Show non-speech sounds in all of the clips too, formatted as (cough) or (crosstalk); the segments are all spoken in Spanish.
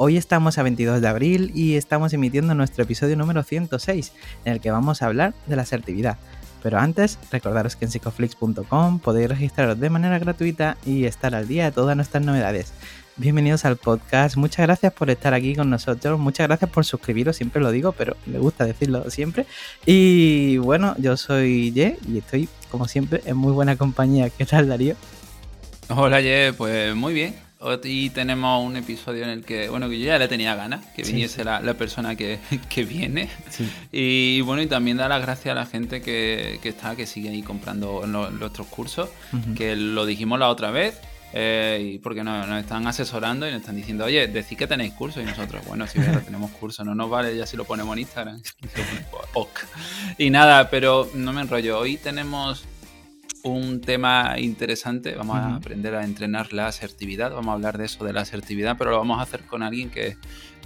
Hoy estamos a 22 de abril y estamos emitiendo nuestro episodio número 106, en el que vamos a hablar de la asertividad. Pero antes, recordaros que en psicoflix.com podéis registraros de manera gratuita y estar al día de todas nuestras novedades. Bienvenidos al podcast, muchas gracias por estar aquí con nosotros, muchas gracias por suscribiros, siempre lo digo, pero me gusta decirlo siempre. Y bueno, yo soy Ye y estoy, como siempre, en muy buena compañía. ¿Qué tal, Darío? Hola, Ye, pues muy bien Hoy tenemos un episodio en el que, bueno, que yo ya le tenía ganas, que viniese La, persona que, (laughs) viene. Y bueno, y también da las gracias a la gente que, está, que sigue ahí comprando nuestros cursos, que lo dijimos la otra vez, eh, porque nos, nos, están asesorando y nos están diciendo, oye, decid que tenéis cursos y nosotros, bueno, si verdad tenemos cursos, no nos vale ya si lo ponemos en Instagram. (laughs) y nada, pero no me enrollo, hoy tenemos un tema interesante. Vamos a aprender a entrenar la asertividad. Vamos a hablar de eso, de la asertividad, pero lo vamos a hacer con alguien que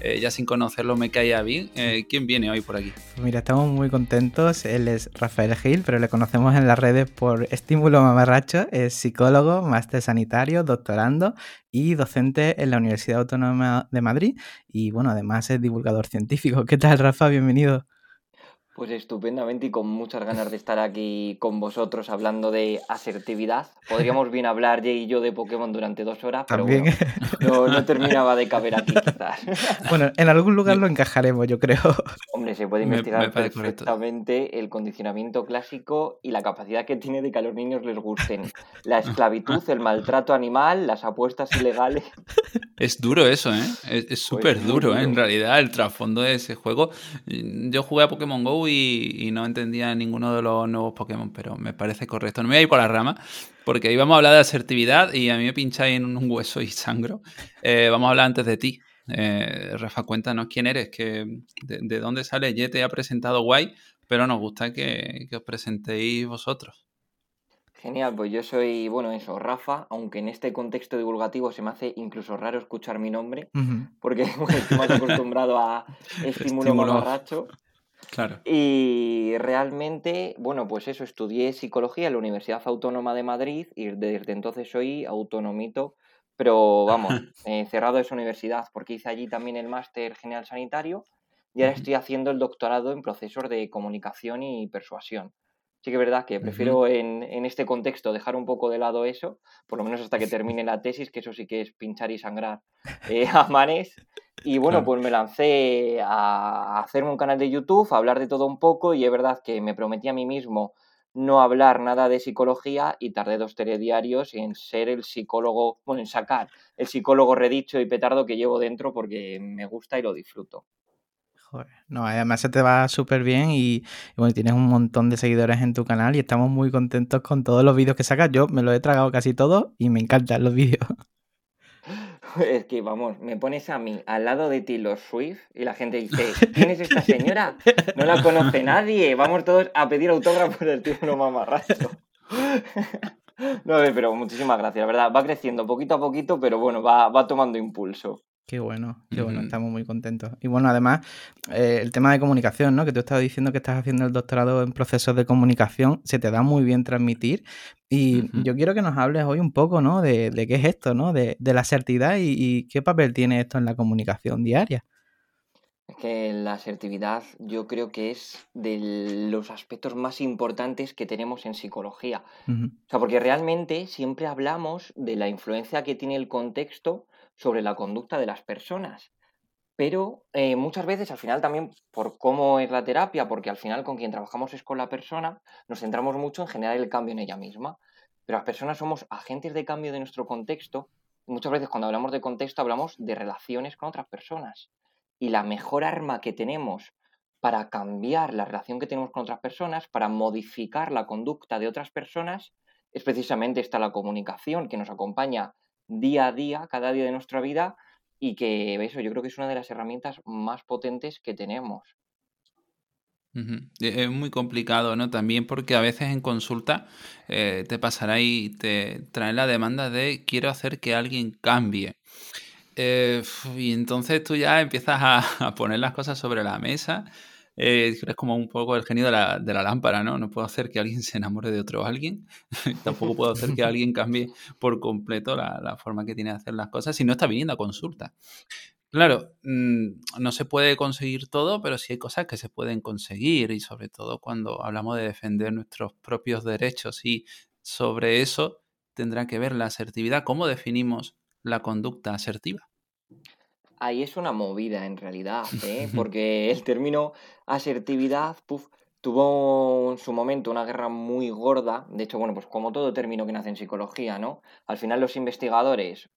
eh, ya sin conocerlo me caía bien. Eh, ¿Quién viene hoy por aquí? Pues mira, estamos muy contentos. Él es Rafael Gil, pero le conocemos en las redes por Estímulo Mamarracho. Es psicólogo, máster sanitario, doctorando y docente en la Universidad Autónoma de Madrid. Y bueno, además es divulgador científico. ¿Qué tal, Rafa? Bienvenido. Pues estupendamente y con muchas ganas de estar aquí con vosotros hablando de asertividad. Podríamos bien hablar Jay y yo de Pokémon durante dos horas, pero no, terminaba de caber aquí quizás. (laughs) Bueno, en algún lugar lo encajaremos, yo creo. Hombre, se puede investigar perfectamente el condicionamiento clásico y la capacidad que tiene de que a los niños les gusten la esclavitud, el maltrato animal, las apuestas ilegales. Es duro eso, ¿eh? Es pues súper duro, ¿eh? En realidad, el trasfondo de ese juego. Yo jugué a Pokémon Go y, no entendía ninguno de los nuevos Pokémon, pero me parece correcto. No me voy a ir por la rama, porque íbamos a hablar de asertividad y a mí me pincháis en un hueso y sangro. Eh, vamos a hablar antes de ti. Eh, Rafa, cuéntanos quién eres, que, de, dónde sale. Ya te ha presentado guay, pero nos gusta que, os presentéis vosotros. Genial, pues yo soy, bueno, eso, Rafa, aunque en este contexto divulgativo se me hace incluso raro escuchar mi nombre, porque (laughs) estoy más acostumbrado a (laughs) estímulo, estímulo. Claro. Y realmente, bueno, pues eso, estudié psicología en la Universidad Autónoma de Madrid y desde entonces soy autonomito, pero vamos, (laughs) eh, cerrado esa universidad porque hice allí también el máster general sanitario y ahora estoy haciendo el doctorado en procesos de comunicación y persuasión. Sí que es verdad que prefiero en, en, este contexto dejar un poco de lado eso, por lo menos hasta que termine la tesis, que eso sí que es pinchar y sangrar eh, (laughs) a manes. Y bueno, pues me lancé a hacerme un canal de YouTube, a hablar de todo un poco, y es verdad que me prometí a mí mismo no hablar nada de psicología y tardé dos telediarios en ser el psicólogo, bueno, en sacar el psicólogo redicho y petardo que llevo dentro porque me gusta y lo disfruto. No, además se te va súper bien y, bueno, tienes un montón de seguidores en tu canal y estamos muy contentos con todos los vídeos que sacas. Yo me lo he tragado casi todo y me encantan los vídeos. (laughs) Es que, vamos, me pones a mí al lado de ti los Swift y la gente dice, (laughs) ¿quién es esta señora? No la conoce nadie. Vamos todos a pedir autógrafos del tío mamarracho. No, (laughs) pero muchísimas gracias, la verdad. Va creciendo poquito a poquito, pero bueno, va, va tomando impulso. Qué bueno, qué bueno, estamos muy contentos. Y bueno, además, eh, el tema de comunicación, ¿no? Que tú estabas diciendo que estás haciendo el doctorado en procesos de comunicación, se te da muy bien transmitir. Y yo quiero que nos hables hoy un poco, ¿no? De, qué es esto, ¿no? De, la asertividad y, qué papel tiene esto en la comunicación diaria. Es que la asertividad yo creo que es de los aspectos más importantes que tenemos en psicología. O sea, porque realmente siempre hablamos de la influencia que tiene el contexto sobre la conducta de las personas. Pero eh, muchas veces al final también por cómo es la terapia, porque al final con quien trabajamos es con la persona, nos centramos mucho en generar el cambio en ella misma. Pero las personas somos agentes de cambio de nuestro contexto. Y muchas veces cuando hablamos de contexto hablamos de relaciones con otras personas. Y la mejor arma que tenemos para cambiar la relación que tenemos con otras personas, para modificar la conducta de otras personas, es precisamente esta la comunicación que nos acompaña día a día, cada día de nuestra vida, y que eso yo creo que es una de las herramientas más potentes que tenemos. Es muy complicado, ¿no? También porque a veces en consulta eh, te pasará y te traen la demanda de quiero hacer que alguien cambie. Eh, y entonces tú ya empiezas a, (laughs) poner las cosas sobre la mesa. Eh, es como un poco el genio de la, lámpara, ¿no? No puedo hacer que alguien se enamore de otro alguien. (laughs) Tampoco puedo hacer que (laughs) alguien cambie por completo la, la, forma que tiene de hacer las cosas si no está viniendo a consulta. Claro, mm, no se puede conseguir todo, pero sí hay cosas que se pueden conseguir y sobre todo cuando hablamos de defender nuestros propios derechos y sobre eso tendrá que ver la asertividad. ¿Cómo definimos la conducta asertiva? Ahí es una movida en realidad, ¿eh? porque el término asertividad tuvo en su momento una guerra muy gorda. De hecho, bueno, pues como todo término que nace en psicología, ¿no? Al final los investigadores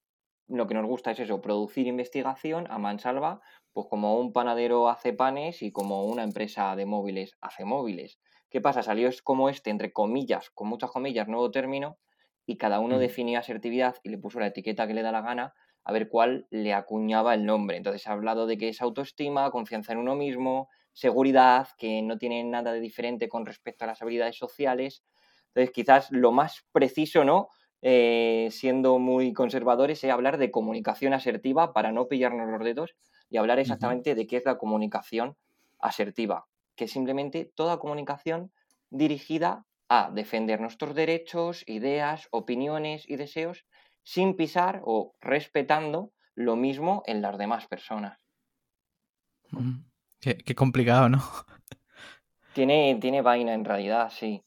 lo que nos gusta es eso, producir investigación a mansalva, pues como un panadero hace panes y como una empresa de móviles hace móviles. ¿Qué pasa? Salió como este, entre comillas, con muchas comillas, nuevo término, y cada uno definió asertividad y le puso la etiqueta que le da la gana a ver cuál le acuñaba el nombre. Entonces ha hablado de que es autoestima, confianza en uno mismo, seguridad, que no tiene nada de diferente con respecto a las habilidades sociales. Entonces quizás lo más preciso, ¿no? Eh, siendo muy conservadores, es hablar de comunicación asertiva para no pillarnos los dedos y hablar exactamente de qué es la comunicación asertiva, que es simplemente toda comunicación dirigida a defender nuestros derechos, ideas, opiniones y deseos sin pisar o respetando lo mismo en las demás personas. Qué, complicado, ¿no? (laughs) Tiene, tiene vaina en realidad, sí.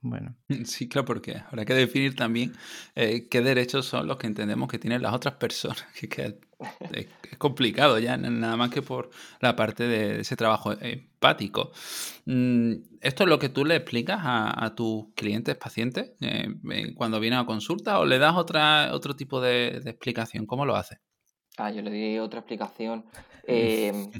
Bueno. (laughs) Sí, claro, porque habrá que definir también eh, qué derechos son los que entendemos que tienen las otras personas, (laughs) que, es, complicado ya, nada más que por la parte de ese trabajo empático. Mm, ¿Esto es lo que tú le explicas a, tus clientes, pacientes, eh, eh, cuando vienen a consulta o le das otra, otro tipo de, explicación? ¿Cómo lo haces? Ah, yo le di otra explicación. (laughs) Eh,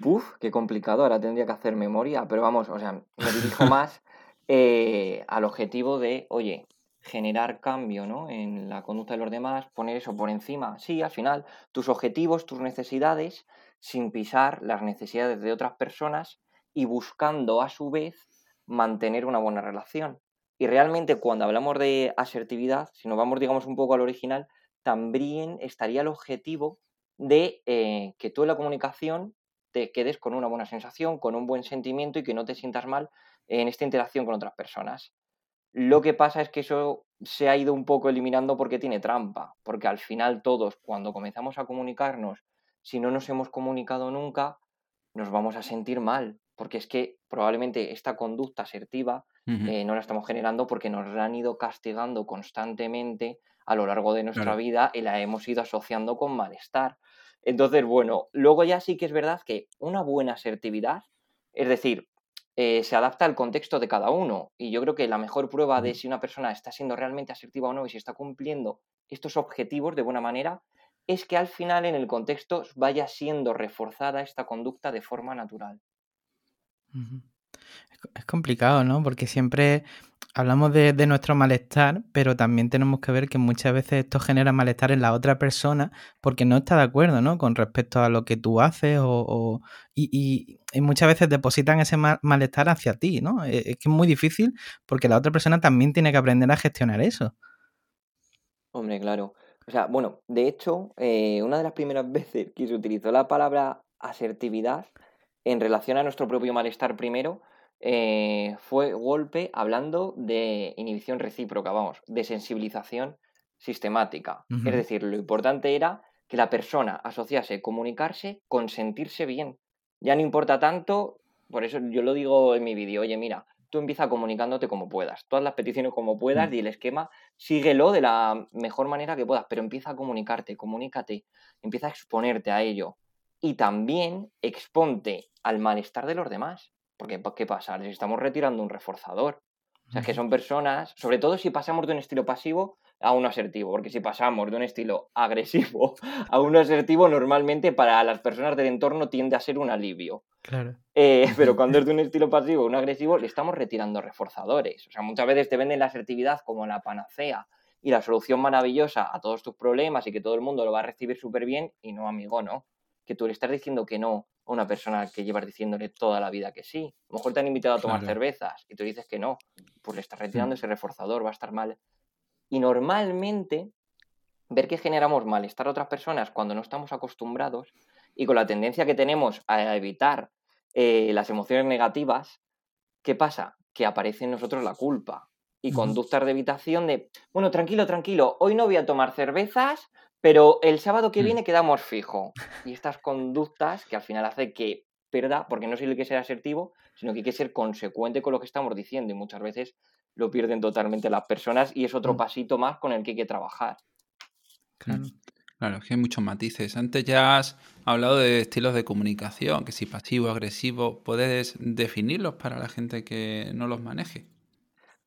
Uf, qué complicado, ahora tendría que hacer memoria, pero vamos, o sea, me dirijo más eh, al objetivo de, oye, generar cambio ¿no? en la conducta de los demás, poner eso por encima. Sí, al final, tus objetivos, tus necesidades, sin pisar las necesidades de otras personas y buscando a su vez mantener una buena relación. Y realmente cuando hablamos de asertividad, si nos vamos, digamos, un poco al original, también estaría el objetivo de eh, que tú en la comunicación te quedes con una buena sensación, con un buen sentimiento y que no te sientas mal en esta interacción con otras personas. Lo que pasa es que eso se ha ido un poco eliminando porque tiene trampa, porque al final todos, cuando comenzamos a comunicarnos, si no nos hemos comunicado nunca, nos vamos a sentir mal, porque es que probablemente esta conducta asertiva eh, no la estamos generando porque nos la han ido castigando constantemente a lo largo de nuestra vida y la hemos ido asociando con malestar. Entonces, bueno, luego ya sí que es verdad que una buena asertividad, es decir, eh, se adapta al contexto de cada uno. Y yo creo que la mejor prueba de si una persona está siendo realmente asertiva o no y si está cumpliendo estos objetivos de buena manera es que al final en el contexto vaya siendo reforzada esta conducta de forma natural. Es complicado, ¿no? Porque siempre hablamos de, nuestro malestar, pero también tenemos que ver que muchas veces esto genera malestar en la otra persona porque no está de acuerdo, ¿no? Con respecto a lo que tú haces o, y, muchas veces depositan ese malestar hacia ti, ¿no? E, es, que es muy difícil porque la otra persona también tiene que aprender a gestionar eso. Hombre, claro. O sea, bueno, de hecho, eh, una de las primeras (laughs) veces que se utilizó la palabra asertividad en relación a nuestro propio malestar primero, eh, fue golpe hablando de inhibición recíproca, vamos, de sensibilización sistemática. Es decir, lo importante era que la persona asociase comunicarse con sentirse bien. Ya no importa tanto, por eso yo lo digo en mi vídeo, oye, mira, tú empieza comunicándote como puedas, todas las peticiones como puedas mm. y el esquema síguelo de la mejor manera que puedas, pero empieza a comunicarte, comunícate, empieza a exponerte a ello y también exponte al malestar de los demás. Porque, ¿qué pasa? Les estamos retirando un reforzador. O sea, que son personas, sobre todo si pasamos de un estilo pasivo a uno asertivo, porque si pasamos de un estilo agresivo (laughs) a uno asertivo, normalmente para las personas del entorno tiende a ser un alivio. Claro. Eh, (laughs) pero cuando es de un estilo pasivo a un agresivo, le estamos retirando reforzadores. O sea, muchas veces te venden la asertividad como la panacea y la solución maravillosa a todos tus problemas y que todo el mundo lo va a recibir súper bien y no, amigo, no. Que tú le estás diciendo que no a una persona que llevas diciéndole toda la vida que sí. A lo mejor te han invitado a tomar cervezas y tú dices que no, pues le estás retirando mm. ese reforzador, va a estar mal. Y normalmente, ver que generamos malestar a otras personas cuando no estamos acostumbrados y con la tendencia que tenemos a evitar eh, las emociones negativas, ¿qué pasa? Que aparece en nosotros la culpa y conductas de evitación de, bueno, tranquilo, tranquilo, hoy no voy a tomar cervezas, pero el sábado que mm. viene quedamos fijo. Y estas conductas que al final hace que pierda, porque no solo hay que ser asertivo, sino que hay que ser consecuente con lo que estamos diciendo y muchas veces lo pierden totalmente las personas y es otro mm. pasito más con el que hay que trabajar. Claro. Claro, es que hay muchos matices. Antes ya has hablado de estilos de comunicación, que si pasivo, agresivo, ¿puedes definirlos para la gente que no los maneje?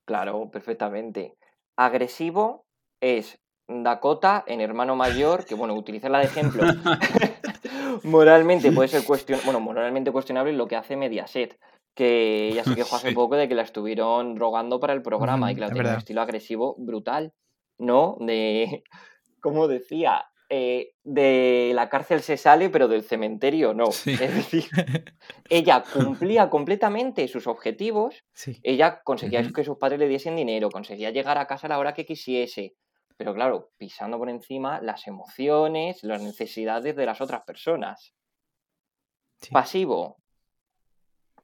Claro, perfectamente. Agresivo es Dakota en hermano mayor, que bueno, utilizarla de ejemplo (laughs) moralmente puede ser cuestion... bueno, moralmente cuestionable lo que hace Mediaset, que ya se quejó hace poco de que la estuvieron rogando para el programa y que la tiene un estilo agresivo brutal, ¿no? De, como decía, eh, de la cárcel se sale, pero del cementerio no. Es decir, (laughs) ella cumplía completamente sus objetivos, ella conseguía que sus padres le diesen dinero, conseguía llegar a casa a la hora que quisiese, pero claro, pisando por encima las emociones, las necesidades de las otras personas. Pasivo.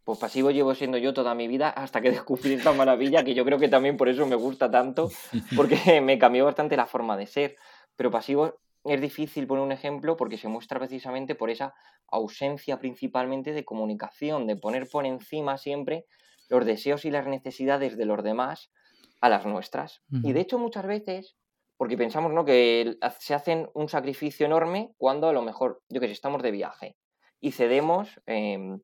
Pues pasivo llevo siendo yo toda mi vida hasta que (laughs) descubrí esta maravilla que yo creo que también por eso me gusta tanto, (laughs) porque me cambió bastante la forma de ser. Pero pasivo es difícil poner un ejemplo porque se muestra precisamente por esa ausencia principalmente de comunicación, de poner por encima siempre los deseos y las necesidades de los demás a las nuestras. Y de hecho muchas veces, porque pensamos ¿no? que se hacen un sacrificio enorme cuando a lo mejor, yo que sé, estamos de viaje y cedemos em,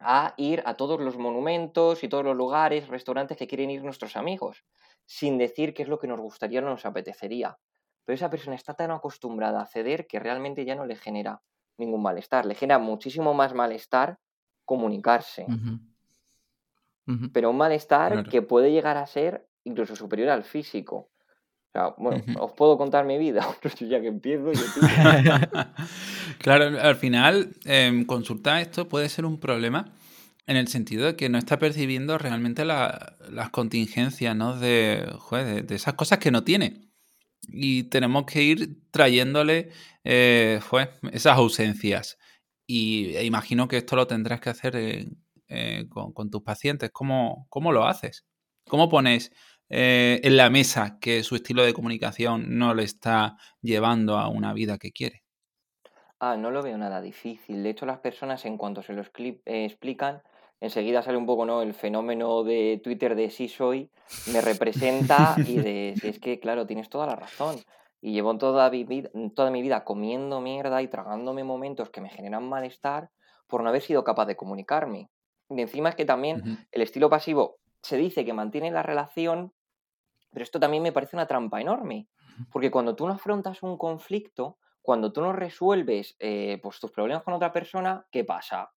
a ir a todos los monumentos y todos los lugares, restaurantes que quieren ir nuestros amigos, sin decir qué es lo que nos gustaría o nos apetecería pero esa persona está tan acostumbrada a ceder que realmente ya no le genera ningún malestar, le genera muchísimo más malestar comunicarse. Pero un malestar que puede llegar a ser incluso superior al físico. O sea, bueno, os puedo contar mi vida, (laughs) ya que empiezo. (laughs) claro, al final, eh, consultar esto puede ser un problema en el sentido de que no está percibiendo realmente las contingencias ¿no? de, de, esas cosas que no tiene y tenemos que ir trayéndole eh, esas ausencias. Y e imagino que esto lo tendrás que hacer eh, con, tus pacientes. ¿Cómo, ¿Cómo, lo haces? ¿Cómo pones eh, en la mesa que su estilo de comunicación no le está llevando a una vida que quiere? Ah, no lo veo nada difícil. De hecho, las personas en cuanto se lo explican, enseguida sale un poco ¿no? el fenómeno de Twitter de sí soy, me representa y de si es que, claro, tienes toda la razón. Y llevo toda mi, vida, toda mi vida comiendo mierda y tragándome momentos que me generan malestar por no haber sido capaz de comunicarme. Y encima es que también el estilo pasivo se dice que mantiene la relación, pero esto también me parece una trampa enorme. Porque cuando tú no afrontas un conflicto, cuando tú no resuelves eh, pues, tus problemas con otra persona, ¿qué pasa?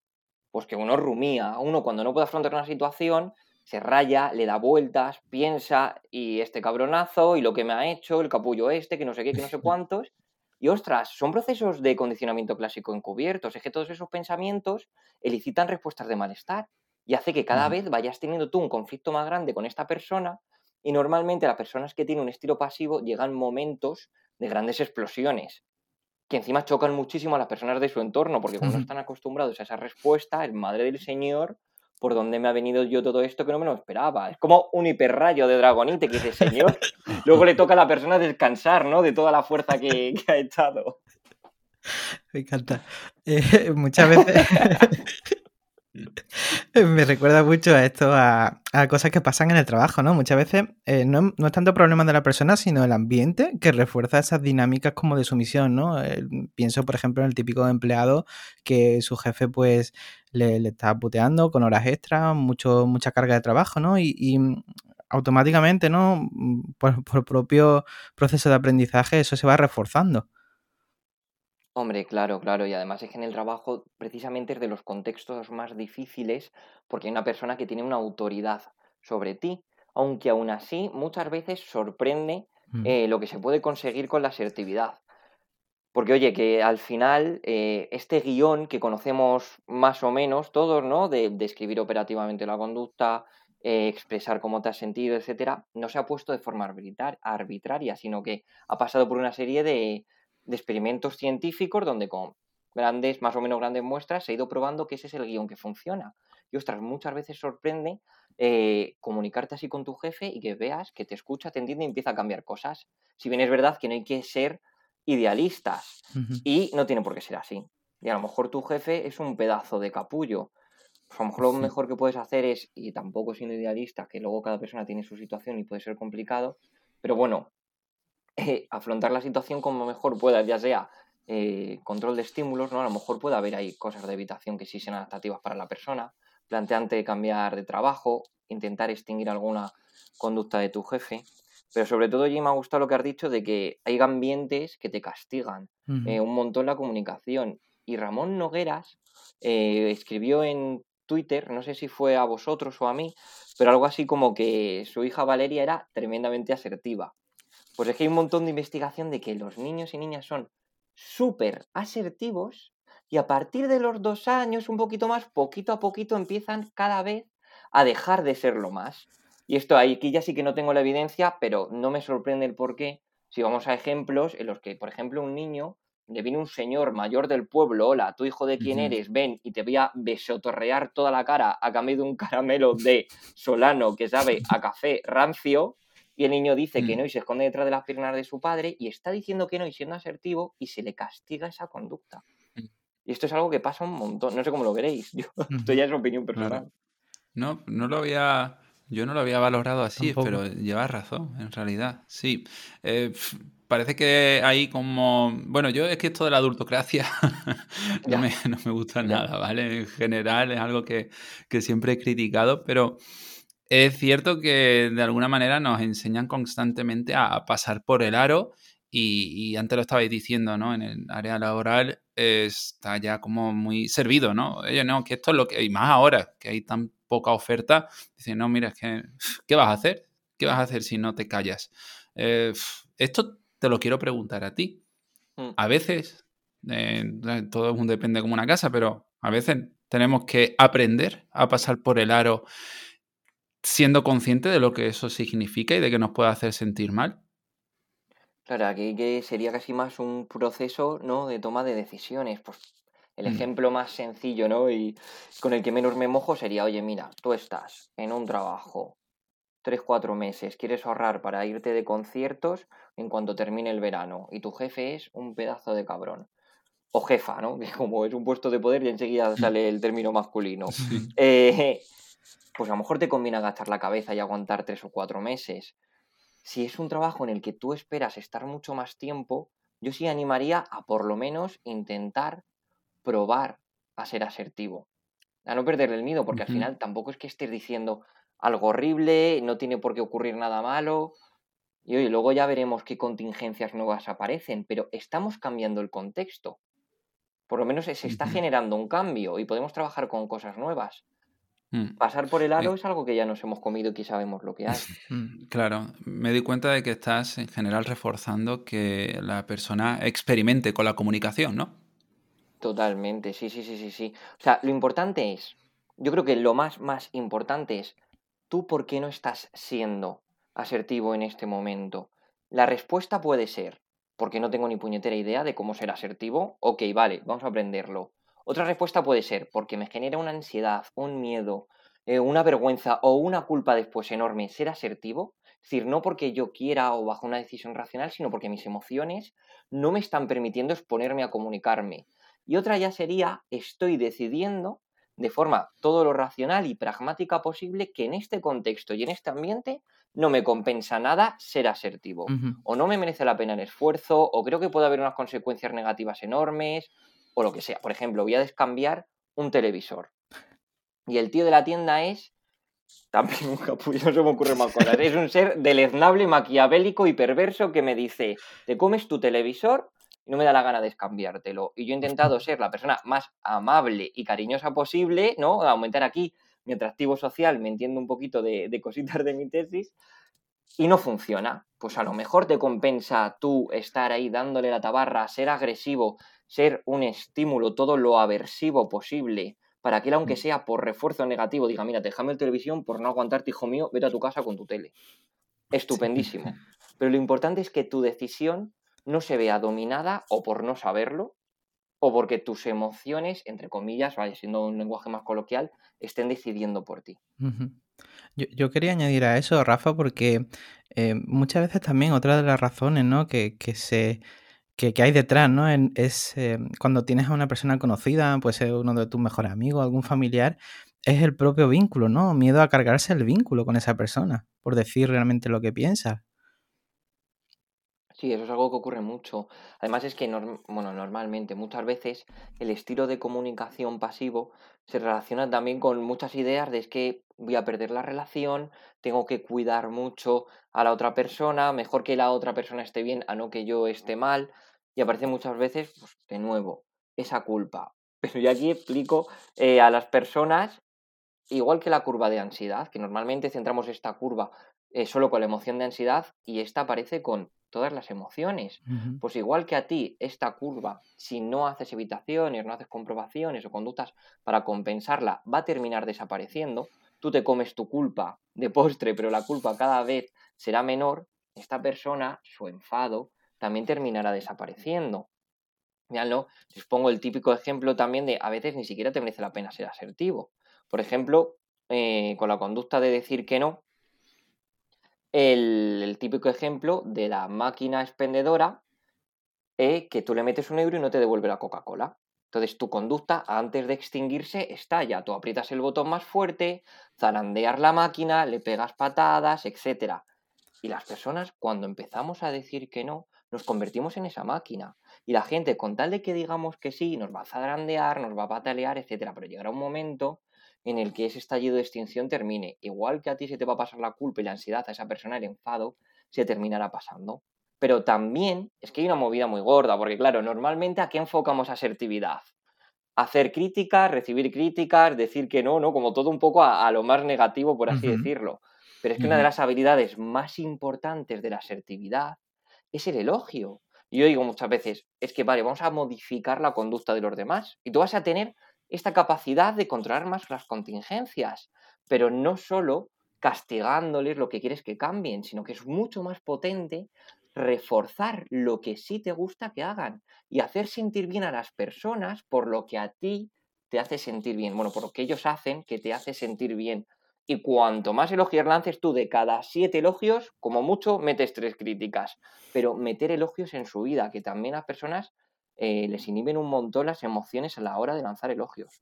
pues que uno rumía, uno cuando no puede afrontar una situación se raya, le da vueltas, piensa y este cabronazo y lo que me ha hecho, el capullo este, que no sé qué, que no sé (laughs) cuántos. Y ostras, son procesos de condicionamiento clásico encubiertos. Es que todos esos pensamientos elicitan respuestas de malestar y hace que cada vez vayas teniendo tú un conflicto más grande con esta persona. Y normalmente las personas que tienen un estilo pasivo llegan momentos de grandes explosiones que encima chocan muchísimo a las personas de su entorno, porque como no están acostumbrados a esa respuesta, el madre del señor, ¿por dónde me ha venido yo todo esto que no me lo esperaba? Es como un hiperrayo de Dragonite que dice, señor, (laughs) luego le toca a la persona descansar, ¿no? De toda la fuerza que, ha echado. Me encanta. Eh, muchas veces (laughs) Me recuerda mucho a esto, a, cosas que pasan en el trabajo, ¿no? Muchas veces eh, no, es tanto problema de la persona, sino el ambiente que refuerza esas dinámicas como de sumisión, ¿no? pienso, por ejemplo, en el típico empleado que su jefe, pues, le, está puteando con horas extras, mucho, mucha carga de trabajo, ¿no? Y, automáticamente, ¿no? Por, por propio proceso de aprendizaje, eso se va reforzando. Hombre, claro, claro. Y además es que en el trabajo precisamente es de los contextos más difíciles porque hay una persona que tiene una autoridad sobre ti, aunque aún así muchas veces sorprende mm. eh, lo que se puede conseguir con la asertividad. Porque, oye, que al final eh, este guion que conocemos más o menos todos, ¿no? De, escribir operativamente la conducta, eh, expresar cómo te has sentido, etcétera, no se ha puesto de forma arbitraria, sino que ha pasado por una serie de, de experimentos científicos donde con grandes, más o menos grandes muestras, se ha ido probando que ese es el guion que funciona. Y ostras, muchas veces sorprende eh, comunicarte así con tu jefe y que veas que te escucha, te entiende y empieza a cambiar cosas. Si bien es verdad que no hay que ser idealistas y no tiene por qué ser así. Y a lo mejor tu jefe es un pedazo de capullo. Pues a lo mejor lo mejor que puedes hacer es, y tampoco siendo idealista, que luego cada persona tiene su situación y puede ser complicado, pero bueno, eh, afrontar la situación como mejor puedas, ya sea eh, control de estímulos, ¿no? A lo mejor puede haber ahí cosas de evitación que sí sean adaptativas para la persona, planteante cambiar de trabajo, intentar extinguir alguna conducta de tu jefe. Pero sobre todo, Jim, me ha gustado lo que has dicho de que hay ambientes que te castigan eh, un montón la comunicación. Y Ramón Nogueras eh, escribió en Twitter, no sé si fue a vosotros o a mí, pero algo así como que su hija Valeria era tremendamente asertiva. Pues es que hay un montón de investigación de que los niños y niñas son súper asertivos y a partir de los dos años, un poquito más, poquito a poquito empiezan cada vez a dejar de serlo más. Y esto aquí ya sí que no tengo la evidencia, pero no me sorprende el por qué. Si vamos a ejemplos en los que, por ejemplo, un niño le viene un señor mayor del pueblo, hola, tu hijo de quién eres, ven y te voy a besotorrear toda la cara a cambio de un caramelo de solano que sabe a café rancio, y el niño dice que mm. no y se esconde detrás de las piernas de su padre y está diciendo que no y siendo asertivo y se le castiga esa conducta. Mm. Y esto es algo que pasa un montón. No sé cómo lo veréis. (laughs) Yo, esto ya es opinión personal. No, no lo había. Yo no lo había valorado así, pero llevas razón, en realidad. Sí. Eh, parece que hay como. Bueno, yo es que esto de la adultocracia (laughs) no, me, no, me, gusta nada, ¿vale? En general es algo que, que siempre he criticado, pero es cierto que de alguna manera nos enseñan constantemente a pasar por el aro y, antes lo estabais diciendo, ¿no? En el área laboral está ya como muy servido, ¿no? Oye, no, que esto es lo que hay más ahora, que hay tan poca oferta. Dicen, no, mira, es que, ¿qué vas a hacer? ¿Qué vas a hacer si no te callas? Eh, esto te lo quiero preguntar a ti. Mm. A veces, eh, todo depende como una casa, pero a veces tenemos que aprender a pasar por el aro siendo consciente de lo que eso significa y de que nos puede hacer sentir mal. Claro, aquí que sería casi más un proceso, ¿no? De toma de decisiones. Pues el mm. ejemplo más sencillo, ¿no? Y con el que menos me mojo sería, oye, mira, tú estás en un trabajo, tres, cuatro meses, quieres ahorrar para irte de conciertos en cuanto termine el verano y tu jefe es un pedazo de cabrón. O jefa, ¿no? (laughs) Que como es un puesto de poder y enseguida sale el término masculino. (laughs) Eh, pues a lo mejor te conviene gastar la cabeza y aguantar tres o cuatro meses. Si es un trabajo en el que tú esperas estar mucho más tiempo, yo sí animaría a por lo menos intentar probar a ser asertivo. A no perderle el miedo, porque al final tampoco es que estés diciendo algo horrible, no tiene por qué ocurrir nada malo. Y oye, luego ya veremos qué contingencias nuevas aparecen, pero estamos cambiando el contexto. Por lo menos se está generando un cambio y podemos trabajar con cosas nuevas. Mm. Pasar por el aro es algo que ya nos hemos comido y que sabemos lo que hay. (laughs) Mm, claro, me di cuenta de que estás en general reforzando que la persona experimente con la comunicación, ¿no? Totalmente, sí, sí, sí, sí, sí. O sea, lo importante es, yo creo que lo más, más importante es, ¿tú por qué no estás siendo asertivo en este momento? La respuesta puede ser, porque no tengo ni puñetera idea de cómo ser asertivo. Ok, vale, vamos a aprenderlo. Otra respuesta puede ser porque me genera una ansiedad, un miedo, eh, una vergüenza o una culpa después enorme ser asertivo. Es decir, no porque yo quiera o bajo una decisión racional, sino porque mis emociones no me están permitiendo exponerme a comunicarme. Y otra ya sería, estoy decidiendo de forma todo lo racional y pragmática posible que en este contexto y en este ambiente no me compensa nada ser asertivo. O no me merece la pena el esfuerzo, o creo que puede haber unas consecuencias negativas enormes, o lo que sea. Por ejemplo, voy a descambiar un televisor. Y el tío de la tienda es. También (laughs) un capullo, no se me ocurre más cosas. Es un ser deleznable, maquiavélico y perverso que me dice: Te comes tu televisor y no me da la gana de descambiártelo. Y yo he intentado (laughs) ser la persona más amable y cariñosa posible, ¿no? Aumentar aquí mi atractivo social, me entiendo un poquito de, de cositas de mi tesis. y no funciona. Pues a lo mejor te compensa tú estar ahí dándole la tabarra, ser agresivo, ser un estímulo todo lo aversivo posible para que él, aunque mm. sea por refuerzo negativo, diga, mira, déjame el televisión por no aguantarte, hijo mío, vete a tu casa con tu tele. Estupendísimo. (laughs) Pero lo importante es que tu decisión no se vea dominada o por no saberlo, o porque tus emociones, entre comillas, vaya siendo un lenguaje más coloquial, estén decidiendo por ti. yo, quería añadir a eso, Rafa, porque eh, muchas veces también otra de las razones ¿no? que, se, que, hay detrás ¿no? es eh, cuando tienes a una persona conocida, puede ser uno de tus mejores amigos, algún familiar, es el propio vínculo, ¿no? Miedo a cargarse el vínculo con esa persona, por decir realmente lo que piensas. Sí, eso es algo que ocurre mucho. Además es que, bueno, normalmente, muchas veces, el estilo de comunicación pasivo se relaciona también con muchas ideas de es que voy a perder la relación, tengo que cuidar mucho a la otra persona, mejor que la otra persona esté bien a no que yo esté mal. Y aparece muchas veces, pues, de nuevo, esa culpa. (laughs) Pero yo aquí explico eh, a las personas, igual que la curva de ansiedad, que normalmente centramos esta curva eh, solo con la emoción de ansiedad y esta aparece con todas las emociones. Pues igual que a ti, esta curva, si no haces evitaciones, no haces comprobaciones o conductas para compensarla, va a terminar desapareciendo. Tú te comes tu culpa de postre, pero la culpa cada vez será menor. Esta persona, su enfado, también terminará desapareciendo. no les pongo el típico ejemplo también de a veces ni siquiera te merece la pena ser asertivo. Por ejemplo, eh, con la conducta de decir que no, el, típico ejemplo de la máquina expendedora eh, que tú le metes un euro y no te devuelve la Coca-Cola. Entonces tu conducta antes de extinguirse estalla. Tú aprietas el botón más fuerte, zarandeas la máquina, le pegas patadas, etc. Y las personas cuando empezamos a decir que no, nos convertimos en esa máquina. Y la gente con tal de que digamos que sí, nos va a zarandear, nos va a patalear, etc. Pero llegará un momento en el que ese estallido de extinción termine. Igual que a ti se te va a pasar la culpa y la ansiedad a esa persona, el enfado, se terminará pasando. Pero también es que hay una movida muy gorda, porque claro, normalmente a qué enfocamos asertividad. Hacer críticas, recibir críticas, decir que no, ¿no? Como todo un poco a, lo más negativo, por así decirlo. Pero es que una de las habilidades más importantes de la asertividad es el elogio. Y yo digo muchas veces, es que vale, vamos a modificar la conducta de los demás. Y tú vas a tener esta capacidad de controlar más las contingencias, pero no solo castigándoles lo que quieres que cambien, sino que es mucho más potente reforzar lo que sí te gusta que hagan y hacer sentir bien a las personas por lo que a ti te hace sentir bien, bueno, por lo que ellos hacen que te hace sentir bien. Y cuanto más elogios lances tú de cada siete elogios, como mucho metes tres críticas, pero meter elogios en su vida, que también a personas eh, les inhiben un montón las emociones a la hora de lanzar elogios.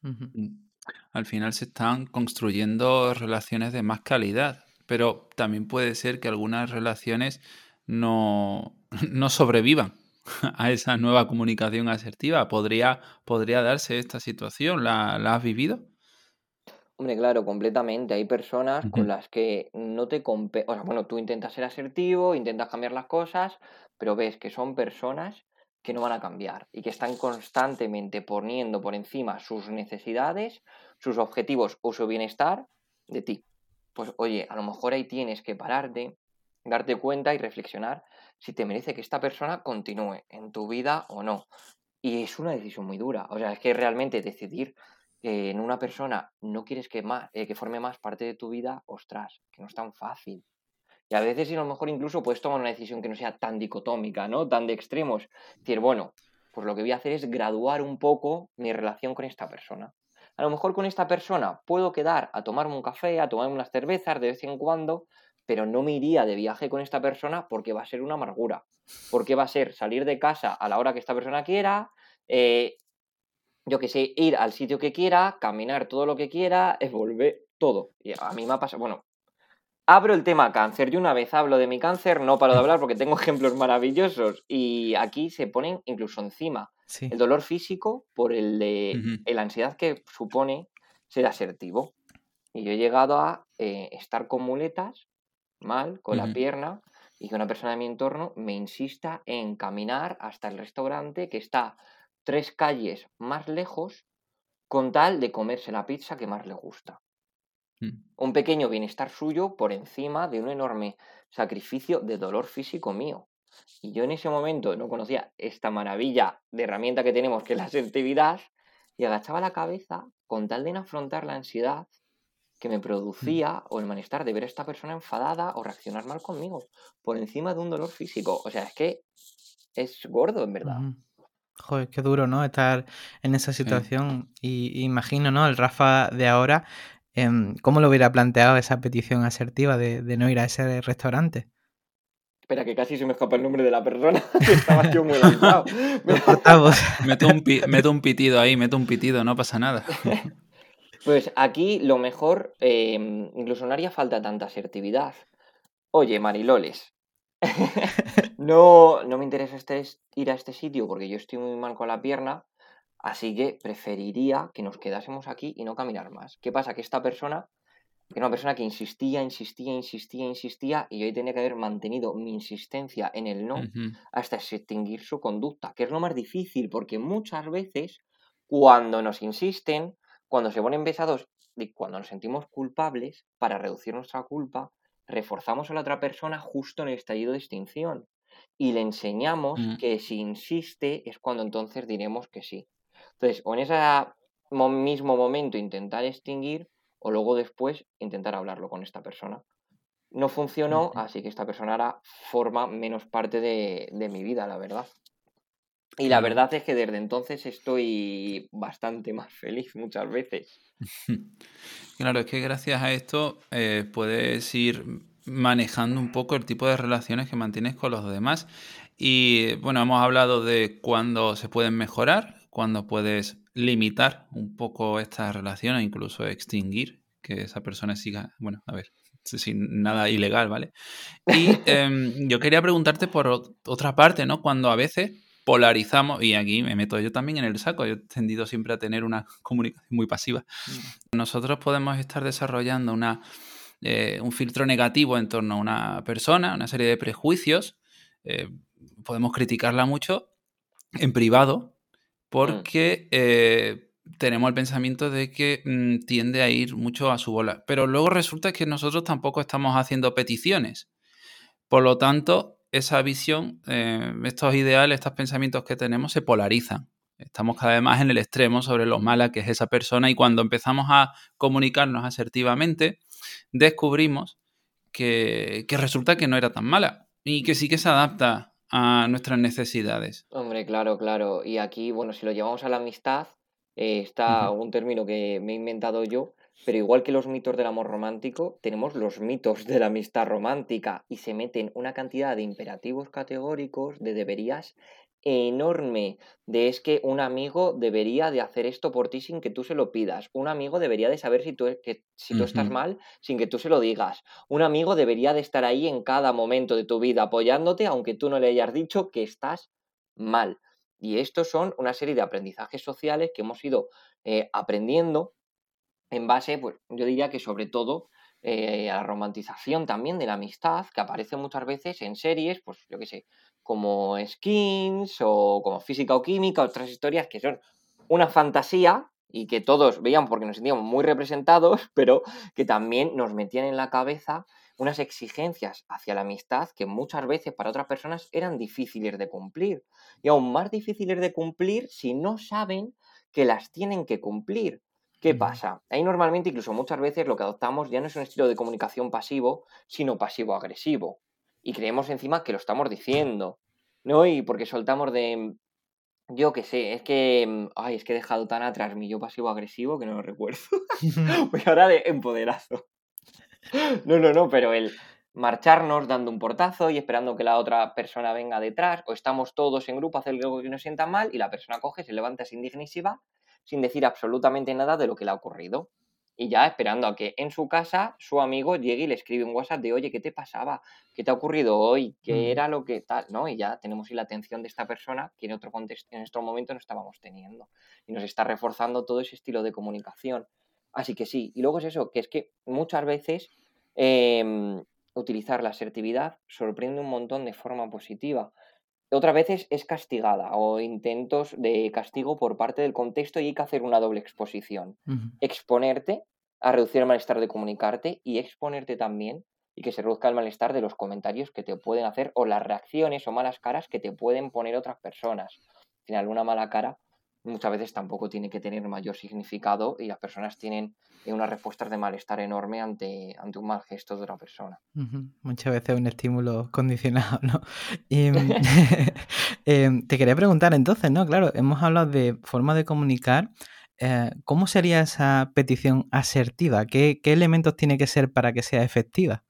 Mm. Al final se están construyendo relaciones de más calidad, pero también puede ser que algunas relaciones no, (laughs) no sobrevivan (laughs) a esa nueva comunicación asertiva. ¿Podría, podría darse esta situación? ¿La, has vivido? Hombre, claro, completamente. Hay personas con las que no te compe... O sea, bueno, tú intentas ser asertivo, intentas cambiar las cosas, pero ves que son personas que no van a cambiar y que están constantemente poniendo por encima sus necesidades, sus objetivos o su bienestar de ti. Pues oye, a lo mejor ahí tienes que pararte, darte cuenta y reflexionar si te merece que esta persona continúe en tu vida o no. Y es una decisión muy dura. O sea, es que realmente decidir que en una persona no quieres que, más, eh, que forme más parte de tu vida, ostras, que no es tan fácil. Y a veces, a lo mejor incluso puedes tomar una decisión que no sea tan dicotómica, ¿no? Tan de extremos. Decir, bueno, pues lo que voy a hacer es graduar un poco mi relación con esta persona. A lo mejor con esta persona puedo quedar a tomarme un café, a tomarme unas cervezas de vez en cuando, pero no me iría de viaje con esta persona porque va a ser una amargura. Porque va a ser salir de casa a la hora que esta persona quiera, eh, yo que sé, ir al sitio que quiera, caminar todo lo que quiera, volver todo. Y a mí me ha pasado, bueno, Abro el tema cáncer. Yo una vez hablo de mi cáncer, no paro de hablar porque tengo (laughs) ejemplos maravillosos y aquí se ponen incluso encima. El dolor físico por el de la ansiedad que supone ser asertivo. Y yo he llegado a eh, estar con muletas, mal, con la pierna, y que una persona de mi entorno me insista en caminar hasta el restaurante que está tres calles más lejos con tal de comerse la pizza que más le gusta. Mm. Un pequeño bienestar suyo por encima de un enorme sacrificio de dolor físico mío. Y yo en ese momento no conocía esta maravilla de herramienta que tenemos, que es la asertividad, y agachaba la cabeza con tal de no afrontar la ansiedad que me Mm. producía o el malestar de ver a esta persona enfadada o reaccionar mal conmigo por encima de un dolor físico. O sea, es que es gordo, en verdad. Ujú. Joder, qué duro, ¿no? Estar en esa Sí. situación. Y imagino, ¿no? El Rafa de ahora, ¿cómo lo hubiera planteado esa petición asertiva de, de no ir a ese restaurante? Espera, que casi se me escapa el nombre de la persona, (laughs) que estaba yo muy cortamos. (laughs) Meto un, pi- meto un pitido ahí, meto un pitido, no pasa nada. (laughs) Pues aquí lo mejor, eh, incluso no haría falta tanta asertividad. Oye, Mariloles, no, no me interesa este, ir a este sitio porque yo estoy muy mal con la pierna, así que preferiría que nos quedásemos aquí y no caminar más. ¿Qué pasa? Que esta persona era una persona que insistía, insistía, insistía, insistía y yo tenía que haber mantenido mi insistencia en el no hasta extinguir su conducta, que es lo más difícil, porque muchas veces cuando nos insisten, cuando se ponen pesados y cuando nos sentimos culpables, para reducir nuestra culpa, reforzamos a la otra persona justo en el estallido de extinción y le enseñamos Mm. que si insiste es cuando entonces diremos que sí. Entonces, o en ese mo- mismo momento intentar extinguir o luego después intentar hablarlo con esta persona. No funcionó, así que esta persona ahora forma menos parte de, de mi vida, la verdad. Y la verdad es que desde entonces estoy bastante más feliz muchas veces. (laughs) Claro, es que gracias a esto eh, puedes ir manejando un poco el tipo de relaciones que mantienes con los demás. Y bueno, hemos hablado de cuándo se pueden mejorar, cuándo puedes limitar un poco estas relaciones, incluso extinguir que esa persona siga, bueno, a ver, sin nada ilegal, ¿vale? Y (laughs) em, yo quería preguntarte por ot- otra parte, ¿no? Cuando a veces polarizamos, y aquí me meto yo también en el saco, yo he tendido siempre a tener una (laughs) comunicación muy pasiva. Nosotros podemos estar desarrollando una, eh, un filtro negativo en torno a una persona, una serie de prejuicios. eh, podemos criticarla mucho en privado porque eh, tenemos el pensamiento de que mm, tiende a ir mucho a su bola. Pero luego resulta que nosotros tampoco estamos haciendo peticiones. Por lo tanto, esa visión, eh, estos ideales, estos pensamientos que tenemos se polarizan. Estamos cada vez más en el extremo sobre lo mala que es esa persona y cuando empezamos a comunicarnos asertivamente, descubrimos que, que resulta que no era tan mala y que sí que se adapta a nuestras necesidades. Hombre, claro, claro. Y aquí, bueno, si lo llevamos a la amistad, eh, está un término que me he inventado yo, pero igual que los mitos del amor romántico, tenemos los mitos de la amistad romántica y se meten una cantidad de imperativos categóricos, de deberías enorme, de es que un amigo debería de hacer esto por ti sin que tú se lo pidas, un amigo debería de saber si tú, e- que, si tú estás mal sin que tú se lo digas, un amigo debería de estar ahí en cada momento de tu vida apoyándote aunque tú no le hayas dicho que estás mal. Y estos son una serie de aprendizajes sociales que hemos ido eh, aprendiendo en base, pues yo diría que sobre todo eh, a la romantización también de la amistad, que aparece muchas veces en series, pues yo qué sé, como Skins o como Física o Química, otras historias que son una fantasía y que todos veíamos porque nos sentíamos muy representados, (laughs) pero que también nos metían en la cabeza unas exigencias hacia la amistad que muchas veces para otras personas eran difíciles de cumplir. Y aún más difíciles de cumplir si no saben que las tienen que cumplir. ¿Qué pasa? Ahí normalmente, incluso muchas veces, lo que adoptamos ya no es un estilo de comunicación pasivo, sino pasivo-agresivo. Y creemos encima que lo estamos diciendo, ¿no? Y porque soltamos de. Yo qué sé, es que. Ay, es que he dejado tan atrás mi yo pasivo-agresivo que no lo recuerdo. Voy (laughs) (laughs) ahora de empoderazo. No, no, no, pero el marcharnos dando un portazo y esperando que la otra persona venga detrás, o estamos todos en grupo a hacer algo que nos sienta mal y la persona coge, se levanta, se va, sin decir absolutamente nada de lo que le ha ocurrido. Y ya esperando a que en su casa su amigo llegue y le escribe un WhatsApp de, oye, ¿qué te pasaba? ¿Qué te ha ocurrido hoy? ¿Qué Mm. era lo que tal? ¿No? Y ya tenemos la atención de esta persona que en otro contexto, en otro momento no estábamos teniendo. Y nos está reforzando todo ese estilo de comunicación. Así que sí, y luego es eso, que es que muchas veces em, utilizar la asertividad sorprende un montón de forma positiva. Otras veces es castigada o intentos de castigo por parte del contexto y hay que hacer una doble exposición. Exponerte a reducir el malestar de comunicarte y exponerte también y que se reduzca el malestar de los comentarios que te pueden hacer o las reacciones o malas caras que te pueden poner otras personas. Al final, una mala cara muchas veces tampoco tiene que tener mayor significado y las personas tienen unas respuestas de malestar enorme ante, ante un mal gesto de otra persona. Muchas veces un estímulo condicionado, ¿no? Y, (laughs) (laughs) (laughs) em, te quería preguntar entonces, ¿no? Claro, hemos hablado de forma de comunicar. Eh, ¿Cómo sería esa petición asertiva? ¿Qué, ¿Qué elementos tiene que ser para que sea efectiva?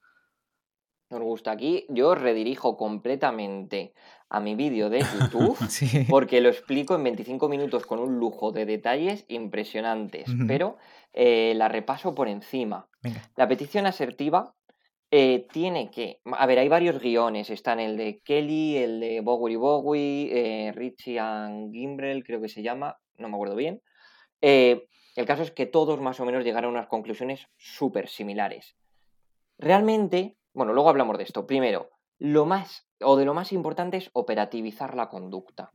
Nos gusta aquí. Yo redirijo completamente a mi vídeo de YouTube (laughs) porque lo explico en 25 minutos con un lujo de detalles impresionantes, pero eh, la repaso por encima. La petición asertiva eh, tiene que... A ver, hay varios guiones. Están el de Kelly, el de Bowery Bowie, eh, Richie and Gimbrel, creo que se llama, no me acuerdo bien. el caso es que todos más o menos llegaron a unas conclusiones súper similares. Realmente, bueno, luego hablamos de esto. Primero, lo más o de lo más importante es operativizar la conducta.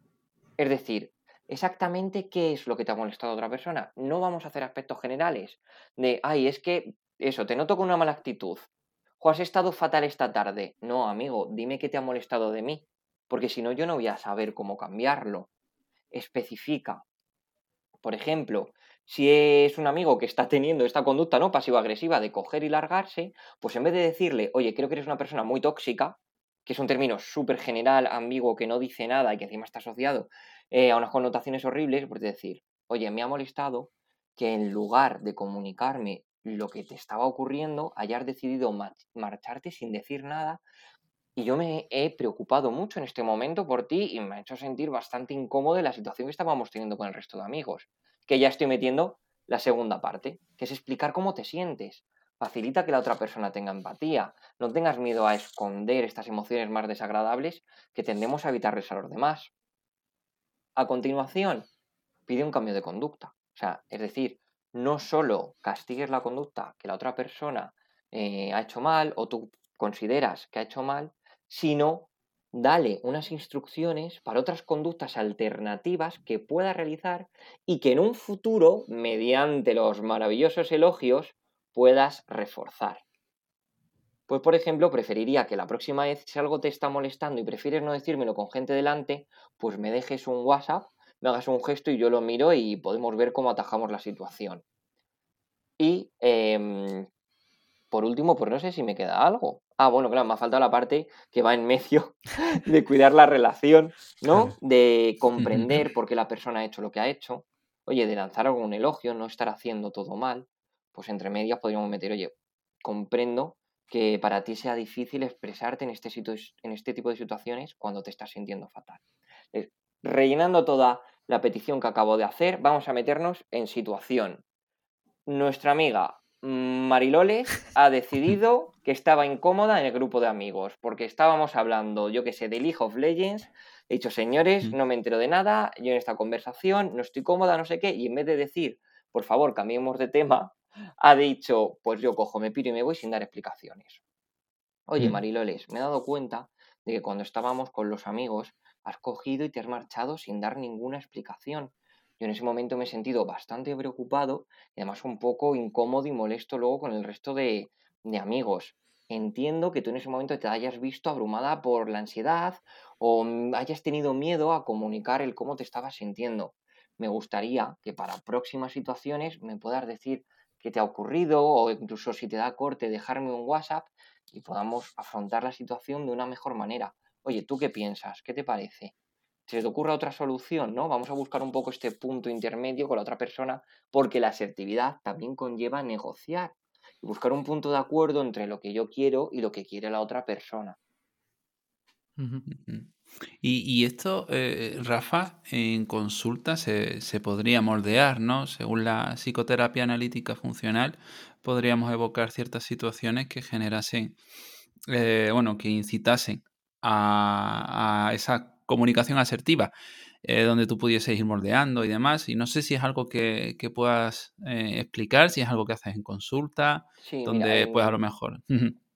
Es decir, exactamente qué es lo que te ha molestado a otra persona. No vamos a hacer aspectos generales de, ay, es que eso, te noto con una mala actitud. O has estado fatal esta tarde. No, amigo, dime qué te ha molestado de mí, porque si no yo no voy a saber cómo cambiarlo. Especifica. Por ejemplo, si es un amigo que está teniendo esta conducta no pasivo-agresiva de coger y largarse, pues en vez de decirle, oye, creo que eres una persona muy tóxica, que es un término súper general, ambiguo, que no dice nada y que encima está asociado eh, a unas connotaciones horribles, pues decir, oye, me ha molestado que en lugar de comunicarme lo que te estaba ocurriendo, hayas decidido marcharte sin decir nada. Y yo me he preocupado mucho en este momento por ti y me ha hecho sentir bastante incómodo la situación que estábamos teniendo con el resto de amigos. Que ya estoy metiendo la segunda parte, que es explicar cómo te sientes facilita que la otra persona tenga empatía. No tengas miedo a esconder estas emociones más desagradables que tendemos a evitarles a los demás. A continuación, pide un cambio de conducta. O sea, es decir, no solo castigues la conducta que la otra persona eh, ha hecho mal o tú consideras que ha hecho mal, sino dale unas instrucciones para otras conductas alternativas que pueda realizar y que en un futuro, mediante los maravillosos elogios, puedas reforzar. Pues, por ejemplo, preferiría que la próxima vez, si algo te está molestando y prefieres no decírmelo con gente delante, pues me dejes un WhatsApp, me hagas un gesto y yo lo miro y podemos ver cómo atajamos la situación. Y, em, por último, pues no sé si me queda algo. Ah, bueno, claro, me ha faltado la parte que va en medio (laughs) de cuidar la relación, ¿no? De comprender por qué la persona ha hecho lo que ha hecho. Oye, de lanzar algún elogio, no estar haciendo todo mal pues entre medias podríamos meter, oye, comprendo que para ti sea difícil expresarte en este, en este tipo de situaciones cuando te estás sintiendo fatal. rellenando toda la petición que acabo de hacer, vamos a meternos en situación. Nuestra amiga Mariloles ha decidido que estaba incómoda en el grupo de amigos, porque estábamos hablando, yo que sé, de League of Legends. He dicho, señores, no me entero de nada, yo en esta conversación no estoy cómoda, no sé qué, y en vez de decir, por favor, cambiemos de tema, ha dicho, pues yo cojo, me piro y me voy sin dar explicaciones. Oye, mm. Mariloles, me he dado cuenta de que cuando estábamos con los amigos, has cogido y te has marchado sin dar ninguna explicación. Yo en ese momento me he sentido bastante preocupado y además un poco incómodo y molesto luego con el resto de, de amigos. Entiendo que tú en ese momento te hayas visto abrumada por la ansiedad o hayas tenido miedo a comunicar el cómo te estabas sintiendo. Me gustaría que para próximas situaciones me puedas decir qué te ha ocurrido o incluso si te da corte dejarme un WhatsApp y podamos afrontar la situación de una mejor manera. Oye, ¿tú qué piensas? ¿Qué te parece? ¿Se te ocurre otra solución? ¿no? Vamos a buscar un poco este punto intermedio con la otra persona porque la asertividad también conlleva negociar y buscar un punto de acuerdo entre lo que yo quiero y lo que quiere la otra persona. Y, esto, eh, Rafa, en consulta se, podría moldear, ¿no? Según la psicoterapia analítica funcional, podríamos evocar ciertas situaciones que generasen, eh, bueno, que incitasen a, esa comunicación asertiva, eh, donde tú pudieses ir moldeando y demás. Y no sé si es algo que, puedas explicar, si es algo que haces en consulta, donde pues a lo mejor.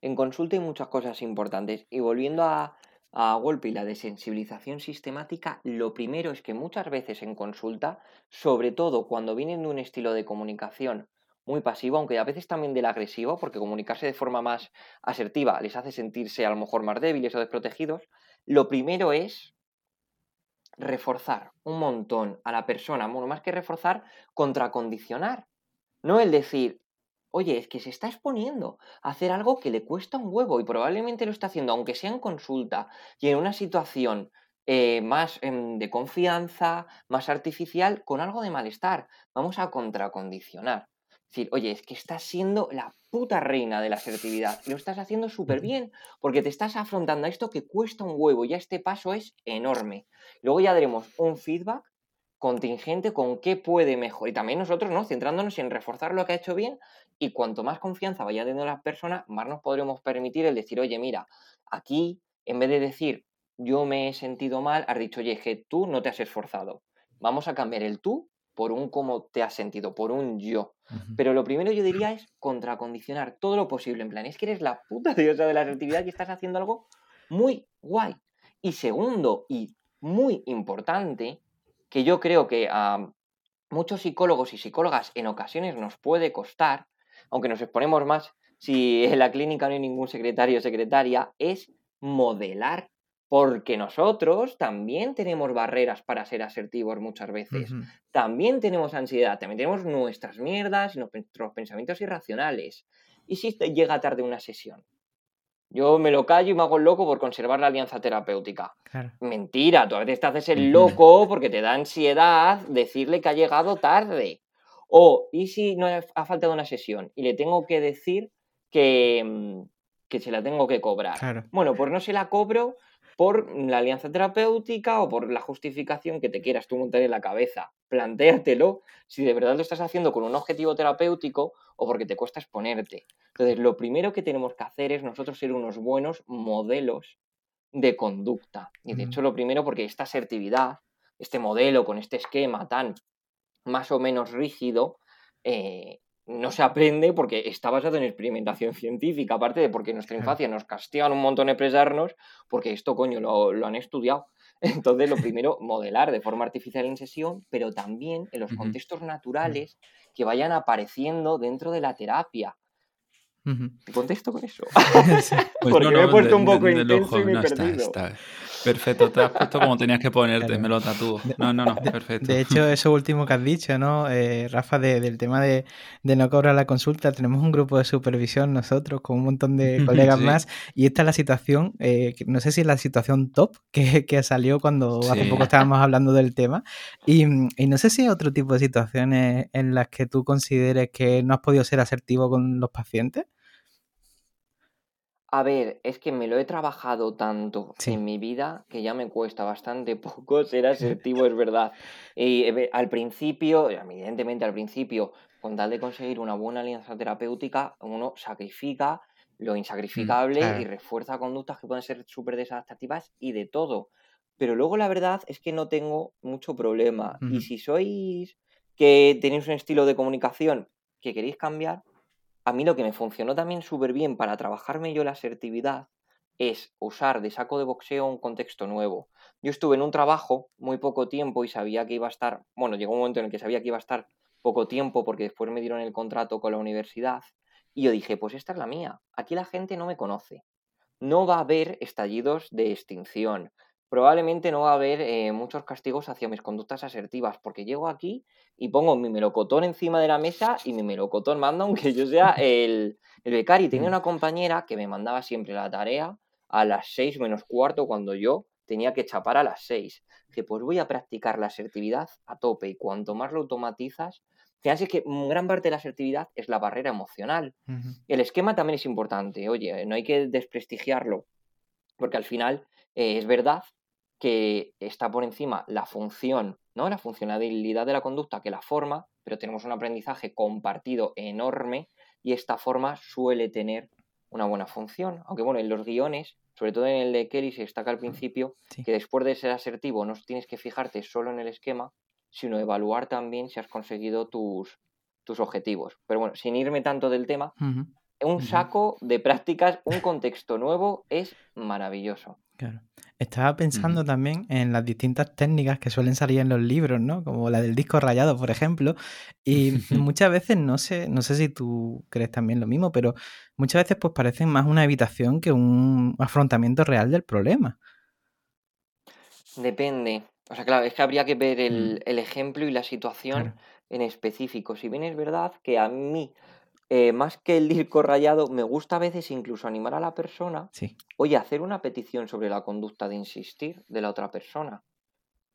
En consulta hay muchas cosas importantes. Y volviendo a, a golpe y la desensibilización sistemática, lo primero es que muchas veces en consulta, sobre todo cuando vienen de un estilo de comunicación muy pasivo, aunque a veces también del agresivo, porque comunicarse de forma más asertiva les hace sentirse a lo mejor más débiles o desprotegidos. Lo primero es reforzar un montón a la persona, más que reforzar, contracondicionar. No el decir, oye, es que se está exponiendo a hacer algo que le cuesta un huevo y probablemente lo está haciendo, aunque sea en consulta y en una situación eh, más em, de confianza, más artificial, con algo de malestar. Vamos a contracondicionar. Es decir, oye, es que estás siendo la puta reina de la asertividad y lo estás haciendo súper bien porque te estás afrontando a esto que cuesta un huevo. Ya este paso es enorme. Luego ya daremos un feedback contingente con qué puede mejorar. Y también nosotros, ¿no? Centrándonos en reforzar lo que ha hecho bien y cuanto más confianza vaya teniendo la persona, más nos podremos permitir el decir, oye, mira, aquí, en vez de decir, yo me he sentido mal, has dicho, oye, que tú no te has esforzado. Vamos a cambiar el tú por un cómo te has sentido, por un yo. Pero lo primero yo diría es contracondicionar todo lo posible. En plan, es que eres la puta diosa de la asertividad y estás haciendo algo muy guay. Y segundo, y muy importante, que yo creo que a muchos psicólogos y psicólogas en ocasiones nos puede costar, aunque nos exponemos más si en la clínica no hay ningún secretario o secretaria, es modelar porque nosotros también tenemos barreras para ser asertivos muchas veces. También tenemos ansiedad, también tenemos nuestras mierdas y nuestros pensamientos irracionales. ¿Y si llega tarde una sesión? Yo me lo callo y me hago el loco por conservar la alianza terapéutica. Mentira, tú a veces te haces el loco porque te da ansiedad decirle que ha llegado tarde. O, ¿y si no ha faltado una sesión y le tengo que decir que, mm, que se la tengo que cobrar? Bueno, pues no se la cobro por la alianza terapéutica o por la justificación que te quieras tú montar en la cabeza. Plantéatelo si de verdad lo estás haciendo con un objetivo terapéutico o porque te cuesta exponerte. Entonces, lo primero que tenemos que hacer es nosotros ser unos buenos modelos de conducta. Y de hecho, lo primero, porque esta asertividad, este modelo con este esquema tan más o menos rígido, eh, no se aprende porque está basado en experimentación científica, aparte de porque en nuestra infancia nos castigan un montón expresarnos, porque esto, coño, lo, lo, han estudiado. (laughs) Entonces, lo (laughs) primero, modelar de forma artificial en sesión, pero también en los contextos naturales que vayan apareciendo dentro de la terapia. ¿Te contesto con eso? (laughs) Pues porque me he puesto un poco intenso y me he perdido. Perfecto, te has puesto como tenías que ponerte, me lo tatúo. No, no, no, perfecto. De hecho, eso último que has dicho, ¿no, eh, Rafa, del tema de, no cobrar la consulta, tenemos un grupo de supervisión nosotros con un montón de (laughs) colegas más y esta es la situación, eh, no sé si es la situación top que, que salió cuando hace poco estábamos hablando del tema y, y, no sé si hay otro tipo de situaciones en las que tú consideres que no has podido ser asertivo con los pacientes. A ver, es que me lo he trabajado tanto en mi vida que ya me cuesta bastante (laughs) poco ser asertivo, es verdad. Y eh, al principio, evidentemente al principio, con tal de conseguir una buena alianza terapéutica, uno sacrifica lo mm, insacrificable y refuerza conductas que pueden ser súper desadaptativas y de todo. Pero luego la verdad es que no tengo mucho problema. Y si sois que tenéis un estilo de comunicación que queréis cambiar, a mí lo que me funcionó también súper bien para trabajarme yo la asertividad es usar de saco de boxeo un contexto nuevo. Yo estuve en un trabajo muy poco tiempo y sabía que iba a estar, bueno, llegó un momento en el que sabía que iba a estar poco tiempo porque después me dieron el contrato con la universidad y yo dije, pues esta es la mía, aquí la gente no me conoce. No va a haber estallidos de extinción, probablemente no va a haber eh, muchos castigos hacia mis conductas asertivas, porque llego aquí y pongo mi melocotón encima de la mesa y mi melocotón manda aunque yo sea el, el becario. Tenía una compañera que me mandaba siempre la tarea a las seis menos cuarto cuando yo tenía que chapar a las seis. Que pues voy a practicar la asertividad a tope y cuanto más lo automatizas, fíjense que gran parte de la asertividad es la barrera emocional. El esquema también es importante, oye, no hay que desprestigiarlo, porque al final eh, es verdad que está por encima la función, ¿no? La funcionalidad de la conducta que la forma, pero tenemos un aprendizaje compartido enorme y esta forma suele tener una buena función. Aunque bueno, en los guiones, sobre todo en el de Kelly, se destaca al principio que después de ser asertivo no tienes que fijarte solo en el esquema, sino evaluar también si has conseguido tus, tus objetivos. Pero bueno, sin irme tanto del tema, un saco de prácticas, un contexto nuevo, es maravilloso. Claro. Estaba pensando también en las distintas técnicas que suelen salir en los libros, ¿no? Como la del disco rayado, por ejemplo. Y (laughs) muchas veces, no sé, no sé si tú crees también lo mismo, pero muchas veces pues parecen más una evitación que un afrontamiento real del problema. Depende. O sea, claro, es que habría que ver el, Mm, el ejemplo y la situación claro, en específico. Si bien es verdad que a mí, eh, más que el disco rayado, me gusta a veces incluso animar a la persona, sí. oye, hacer una petición sobre la conducta de insistir de la otra persona.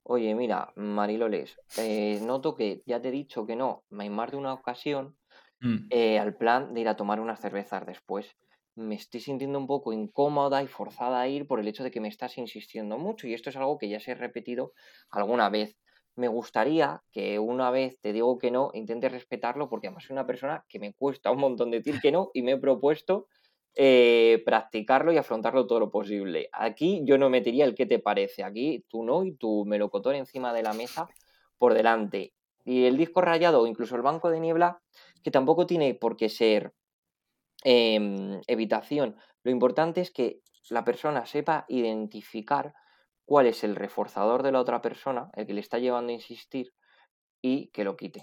Oye, mira, Mariloles, eh, noto que ya te he dicho que no, en más de una ocasión, Mm, eh, al plan de ir a tomar unas cervezas después. Me estoy sintiendo un poco incómoda y forzada a ir por el hecho de que me estás insistiendo mucho y esto es algo que ya se he repetido alguna vez. Me gustaría que una vez te digo que no, intentes respetarlo porque además soy una persona que me cuesta un montón decir que no y me he propuesto eh, practicarlo y afrontarlo todo lo posible. Aquí yo no metería el qué te parece, aquí tú no y tu melocotón encima de la mesa por delante. Y el disco rayado incluso el banco de niebla, que tampoco tiene por qué ser em, evitación. Lo importante es que la persona sepa identificar cuál es el reforzador de la otra persona, el que le está llevando a insistir, y que lo quite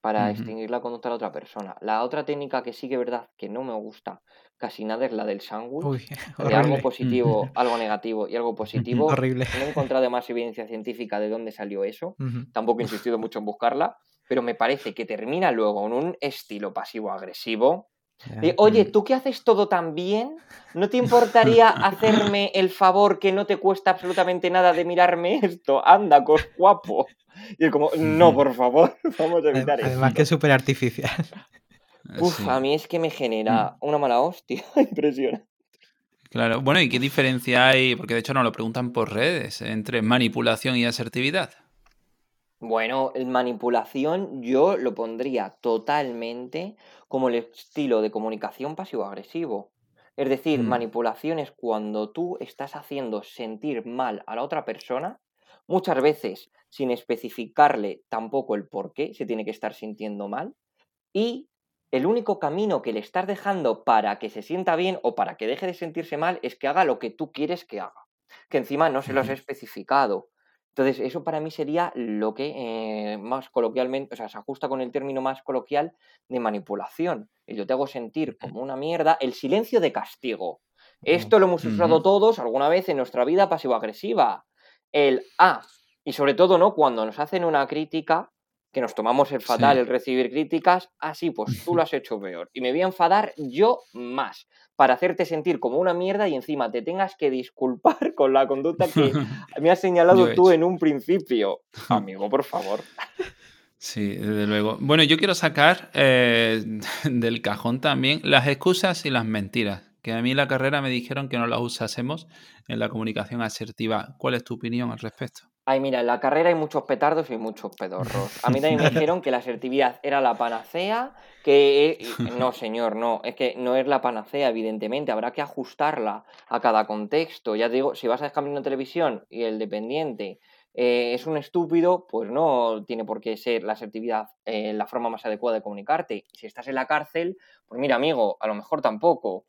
para extinguir la conducta de la otra persona. La otra técnica que sí que es verdad que no me gusta casi nada es la del sándwich, (laughs) (laughs) de algo horrible, positivo, (laughs) algo negativo y algo positivo. horrible. No he encontrado más evidencia científica de dónde salió eso, tampoco he insistido mucho en buscarla, pero me parece que termina luego en un estilo pasivo-agresivo de, Ya. oye, Mm. tú que haces todo tan bien, ¿no te importaría (laughs) hacerme el favor que no te cuesta absolutamente nada de mirarme esto? Anda, cos guapo. Y es como, no, por favor, (laughs) vamos a evitar Además que es esto. súper artificial. (laughs) Uf, Sí. a mí es que me Mm. genera una mala hostia, impresionante. Claro, bueno, ¿y qué diferencia hay? Porque de hecho nos lo preguntan por redes, entre manipulación y asertividad. Bueno, el manipulación yo lo pondría totalmente como el estilo de comunicación pasivo-agresivo. Es decir, Mm, manipulación es cuando tú estás haciendo sentir mal a la otra persona, muchas veces sin especificarle tampoco el por qué se tiene que estar sintiendo mal, y el único camino que le estás dejando para que se sienta bien o para que deje de sentirse mal es que haga lo que tú quieres que haga, que encima no se los he especificado. Entonces, eso para mí sería lo que eh, más coloquialmente, o sea, se ajusta con el término más coloquial de manipulación. Yo te hago sentir como una mierda, el silencio de castigo. Esto lo hemos usado todos alguna vez en nuestra vida pasivo-agresiva. El ah, y sobre todo, ¿no? Cuando nos hacen una crítica, que nos tomamos el fatal Sí. el recibir críticas, ah, sí, pues tú lo (laughs) has hecho peor. Y me voy a enfadar yo más para hacerte sentir como una mierda y encima te tengas que disculpar (laughs) con la conducta que me has (laughs) señalado he tú hecho. en un principio. Amigo, por favor. Sí, desde luego. Bueno, yo quiero sacar eh, del cajón también las excusas y las mentiras, que a mí en la carrera me dijeron que no las usásemos en la comunicación asertiva. ¿Cuál es tu opinión al respecto? Ay, mira, en la carrera hay muchos petardos y muchos pedorros. A mí también me (laughs) dijeron que la asertividad era la panacea, que... y- No, señor, no, es que no es la panacea, evidentemente, habrá que ajustarla a cada contexto. Ya te digo, si vas a dejar una televisión y el dependiente eh, es un estúpido, pues no tiene por qué ser la asertividad eh, la forma más adecuada de comunicarte. Si estás en la cárcel, pues mira, amigo, a lo mejor tampoco.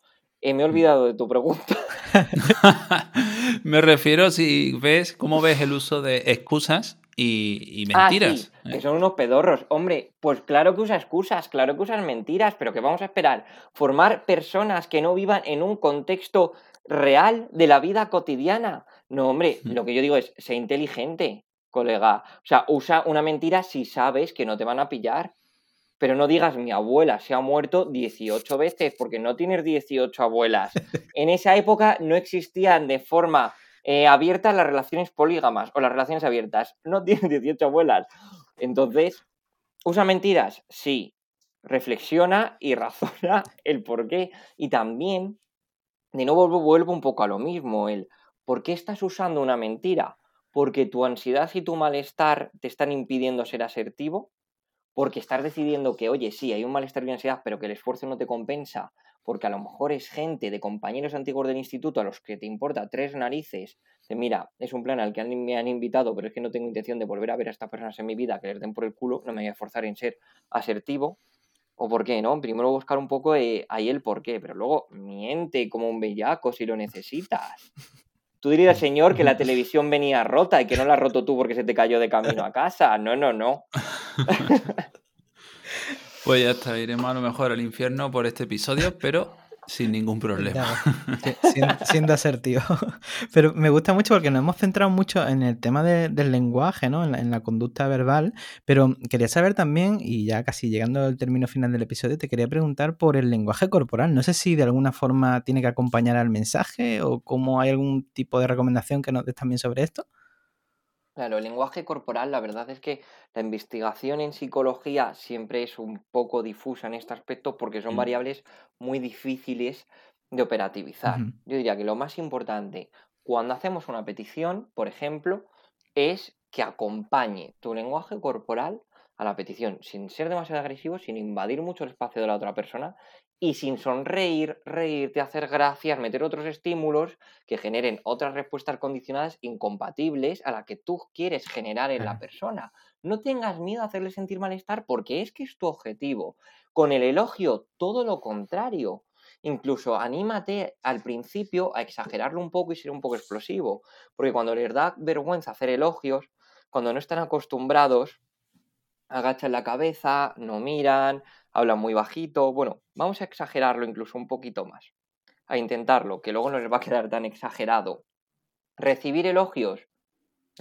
Eh, me he olvidado de tu pregunta. (laughs) (laughs) Me refiero si ves cómo ves el uso de excusas y, y Ah, mentiras. sí, que ¿eh? son unos pedorros. Hombre, pues claro que usa excusas, claro que usan mentiras, pero ¿qué vamos a esperar? ¿Formar personas que no vivan en un contexto real de la vida cotidiana? No, hombre, Mm, lo que yo digo es, sé inteligente, colega. O sea, usa una mentira si sabes que no te van a pillar. Pero no digas mi abuela se ha muerto 18 veces, porque no tienes 18 abuelas. (laughs) En esa época no existían de forma eh, abierta las relaciones polígamas o las relaciones abiertas. No tienes 18 abuelas. Entonces, ¿usa mentiras? Sí. Reflexiona y (laughs) razona el por qué. Y también, de nuevo vuelvo, un poco a lo mismo, el ¿por qué estás usando una mentira? ¿Porque tu ansiedad y tu malestar te están impidiendo ser asertivo? Porque estás decidiendo que, oye, sí, hay un malestar y ansiedad, pero que el esfuerzo no te compensa, porque a lo mejor es gente de compañeros antiguos del instituto a los que te importa tres narices, de mira, es un plan al que me han invitado, pero es que no tengo intención de volver a ver a estas personas en mi vida, que les den por el culo, no me voy a esforzar en ser asertivo, o por qué, ¿no? Primero buscar un poco eh, ahí el por qué, pero luego miente como un bellaco si lo necesitas. Tú dirías, señor, que la televisión venía rota y que no la has roto tú porque se te cayó de camino a casa. No, no, no. (laughs) pues ya está, iremos a lo mejor al infierno por este episodio, pero sin ningún problema. (laughs) siendo, asertivo. (laughs) Pero me gusta mucho porque nos hemos centrado mucho en el tema del lenguaje, ¿no? En la, conducta verbal. Pero quería saber también, y ya casi llegando al término final del episodio, te quería preguntar por el lenguaje corporal. No sé si de alguna forma tiene que acompañar al mensaje o cómo hay algún tipo de recomendación que nos des también sobre esto. Claro, el lenguaje corporal, la verdad es que la investigación en psicología siempre es un poco difusa en este aspecto porque son mm. variables muy difíciles de operativizar. Yo diría que lo más importante cuando hacemos una petición, por ejemplo, es que acompañe tu lenguaje corporal a la petición, sin ser demasiado agresivo, sin invadir mucho el espacio de la otra persona y sin sonreír, reírte, hacer gracias, meter otros estímulos que generen otras respuestas condicionadas incompatibles a la que tú quieres generar en la persona. No tengas miedo a hacerle sentir malestar porque es que es tu objetivo. Con el elogio, todo lo contrario. Incluso anímate al principio a exagerarlo un poco y ser un poco explosivo. Porque cuando les da vergüenza hacer elogios, cuando no están acostumbrados, agachan la cabeza, no miran, hablan muy bajito. Bueno, vamos a exagerarlo incluso un poquito más. A intentarlo, que luego no les va a quedar tan exagerado. Recibir elogios,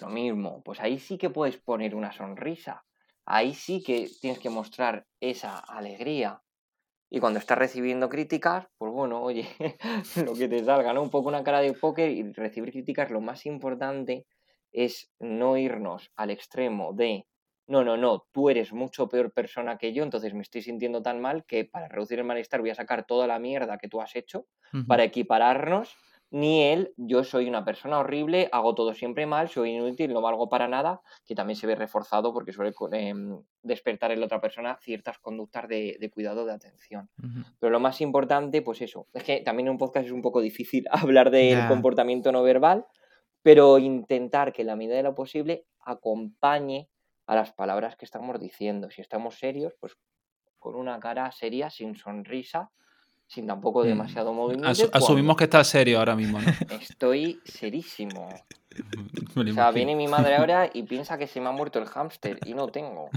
lo mismo. Pues ahí sí que puedes poner una sonrisa. Ahí sí que tienes que mostrar esa alegría. Y cuando estás recibiendo críticas, pues bueno, oye, (laughs) lo que te salga, ¿no? Un poco una cara de póker y recibir críticas, lo más importante es no irnos al extremo de no, no, no, tú eres mucho peor persona que yo, entonces me estoy sintiendo tan mal que para reducir el malestar voy a sacar toda la mierda que tú has hecho para equipararnos. Ni él, yo soy una persona horrible, hago todo siempre mal, soy inútil, no valgo para nada, que también se ve reforzado porque suele em, despertar en la otra persona ciertas conductas de, cuidado, de atención. Pero lo más importante, pues eso, es que también en un podcast es un poco difícil (laughs) hablar del comportamiento no verbal, pero intentar que en la medida de lo posible acompañe a las palabras que estamos diciendo. Si estamos serios, pues con una cara seria, sin sonrisa, sin tampoco mm. demasiado movimiento. asumimos que estás serio ahora mismo, ¿no? (laughs) Estoy serísimo. (laughs) o sea, viene mi madre ahora y (laughs) piensa que se me ha muerto el hámster y no tengo.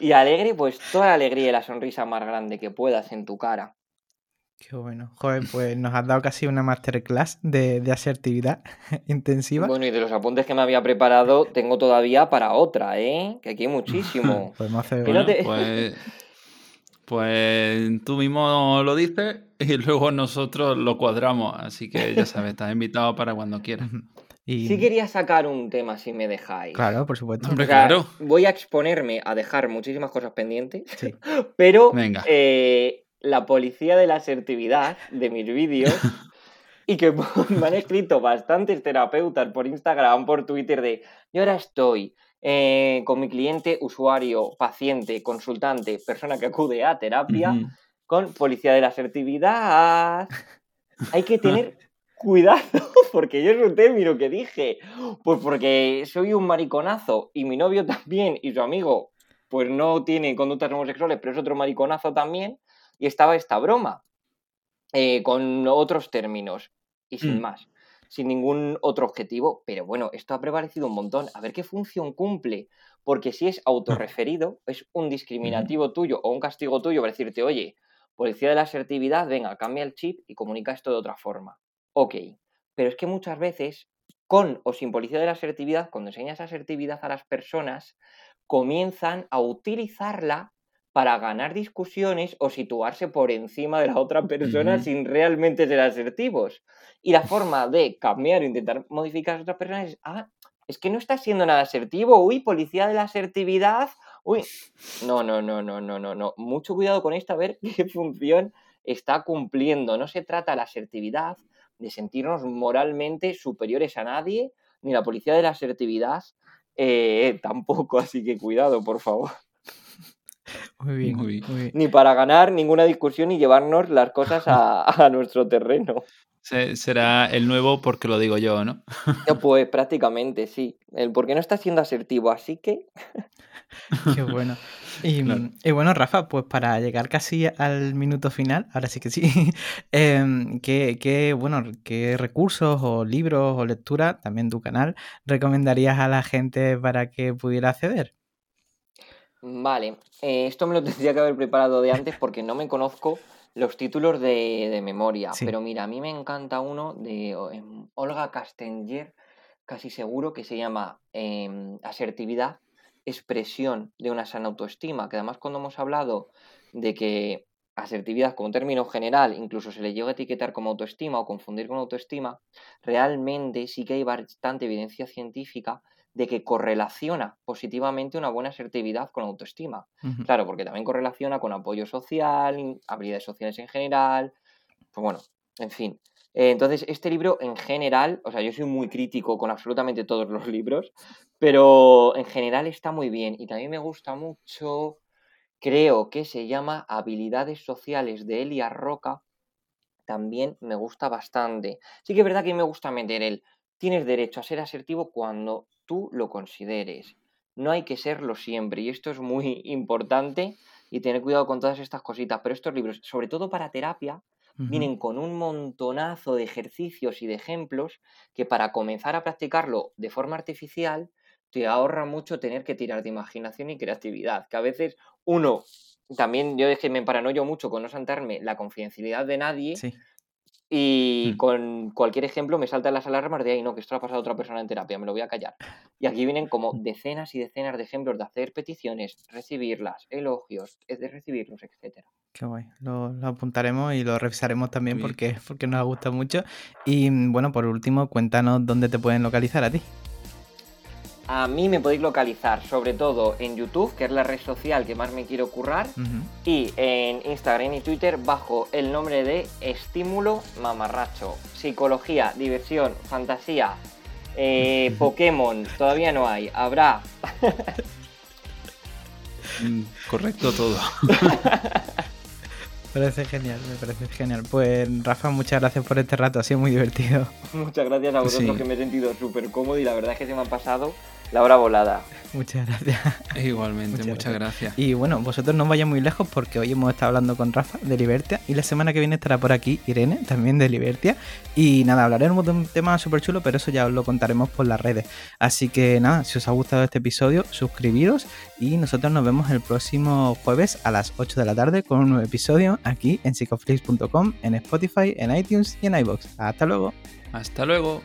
y alegre, pues toda la alegría y la sonrisa más grande que puedas en tu cara. Qué bueno. Joder, pues nos has dado casi una masterclass de, de, asertividad (laughs) intensiva. Bueno, y de los apuntes que me había preparado, tengo todavía para otra, ¿eh? Que aquí hay muchísimo. (laughs) Podemos hacer... pues, pues tú mismo lo dices y luego nosotros lo cuadramos. Así que ya sabes, estás invitado para cuando quieras. Y... Sí quería sacar un tema, si me dejáis. Claro, por supuesto. claro. Voy a exponerme a dejar muchísimas cosas pendientes, sí. (laughs) pero Venga. Eh, la policía de la asertividad de mis vídeos (laughs) y que (laughs) me han escrito bastantes terapeutas por Instagram, por Twitter de yo ahora estoy eh, con mi cliente, usuario, paciente, consultante, persona que acude a terapia con policía de la asertividad. Hay que tener (laughs) cuidado porque yo es un término que dije, pues porque soy un mariconazo y mi novio también y su amigo pues no tiene conductas homosexuales, pero es otro mariconazo también y estaba esta broma, eh, con otros términos y sin mm. más, sin ningún otro objetivo. Pero bueno, esto ha prevalecido un montón. A ver qué función cumple. Porque si es autorreferido, es un discriminativo tuyo o un castigo tuyo para decirte, oye, policía de la asertividad, venga, cambia el chip y comunica esto de otra forma. Ok, pero es que muchas veces, con o sin policía de la asertividad, cuando enseñas asertividad a las personas, comienzan a utilizarla para ganar discusiones o situarse por encima de la otra persona sin realmente ser asertivos. Y la forma de cambiar o intentar modificar a las otras personas es, ah, es que no estás siendo nada asertivo, uy, policía de la asertividad, uy. No, no, no, no, no, no, no. Mucho cuidado con esto a ver (laughs) qué función está cumpliendo. No se trata la asertividad de sentirnos moralmente superiores a nadie, ni la policía de la asertividad eh, tampoco, así que cuidado, por favor. Muy bien, muy bien, Ni para ganar ninguna discusión y llevarnos las cosas a, (laughs) nuestro terreno. será el nuevo porque lo digo yo, ¿no? pues prácticamente, sí. El porque no está siendo asertivo, así que. (laughs) Qué bueno. (laughs) Y, bueno, Rafa, pues para llegar casi al minuto final, ahora sí que sí, em, ¿qué, bueno, ¿qué recursos o libros o lectura, también tu canal, recomendarías a la gente para que pudiera acceder? Vale, eh, esto me lo (laughs) tendría que haber preparado de antes porque no me conozco los títulos de, memoria, pero mira, a mí me encanta uno de em, Olga Castenger, casi seguro, que se llama em, Asertividad expresión de una sana autoestima, que además cuando hemos hablado de que asertividad como término general incluso se le llega a etiquetar como autoestima o confundir con autoestima, realmente sí que hay bastante evidencia científica de que correlaciona positivamente una buena asertividad con autoestima. Claro, porque también correlaciona con apoyo social, habilidades sociales en general, pues bueno, en fin. Eh, entonces, este libro en general, o sea, yo soy muy crítico con absolutamente todos los libros, pero en general está muy bien y también me gusta mucho, creo que se llama Habilidades Sociales de Elia Roca, también me gusta bastante. Sí que es verdad que me gusta meter el, tienes derecho a ser asertivo cuando tú lo consideres. No hay que serlo siempre y esto es muy (laughs) importante y tener cuidado con todas estas cositas, pero estos libros, sobre todo para terapia, vienen con un montonazo de ejercicios y de ejemplos que para comenzar a practicarlo de forma artificial te ahorra mucho tener que tirar de imaginación y creatividad, que a veces uno, también yo es que me paranoio mucho con no saltarme la confidencialidad de nadie, y mm. con cualquier ejemplo me saltan las alarmas de ahí, no, que esto lo ha pasado a otra persona en terapia, me lo voy a callar. Y aquí vienen como mm. decenas y decenas de ejemplos de hacer peticiones, recibirlas, elogios, de recibirlos, etcétera. Qué guay. Lo, apuntaremos y lo revisaremos también porque, porque nos gusta mucho. Y bueno, por último, cuéntanos dónde te pueden localizar a ti. A mí me podéis localizar sobre todo en YouTube, que es la red social que más me quiero currar, y en Instagram y Twitter bajo el nombre de Estímulo Mamarracho. Psicología, diversión, fantasía, eh, (laughs) Pokémon, todavía no hay, habrá. Mm, correcto todo. Me (laughs) parece genial, me parece genial. Pues Rafa, muchas gracias por este rato, ha sido muy divertido. Muchas gracias a vosotros que me he sentido súper cómodo y la verdad es que se me ha pasado la hora volada. Muchas gracias. Igualmente, muchas, gracias. Y bueno, vosotros no vayáis muy lejos porque hoy hemos estado hablando con Rafa de Libertia y la semana que viene estará por aquí Irene, también de Libertia. Y nada, hablaremos de un tema súper chulo, pero eso ya os lo contaremos por las redes. Así que nada, si os ha gustado este episodio, suscribiros y nosotros nos vemos el próximo jueves a las 8 de la tarde con un nuevo episodio aquí en psicoflix.com, en Spotify, en iTunes y en iBox. Hasta luego. Hasta luego.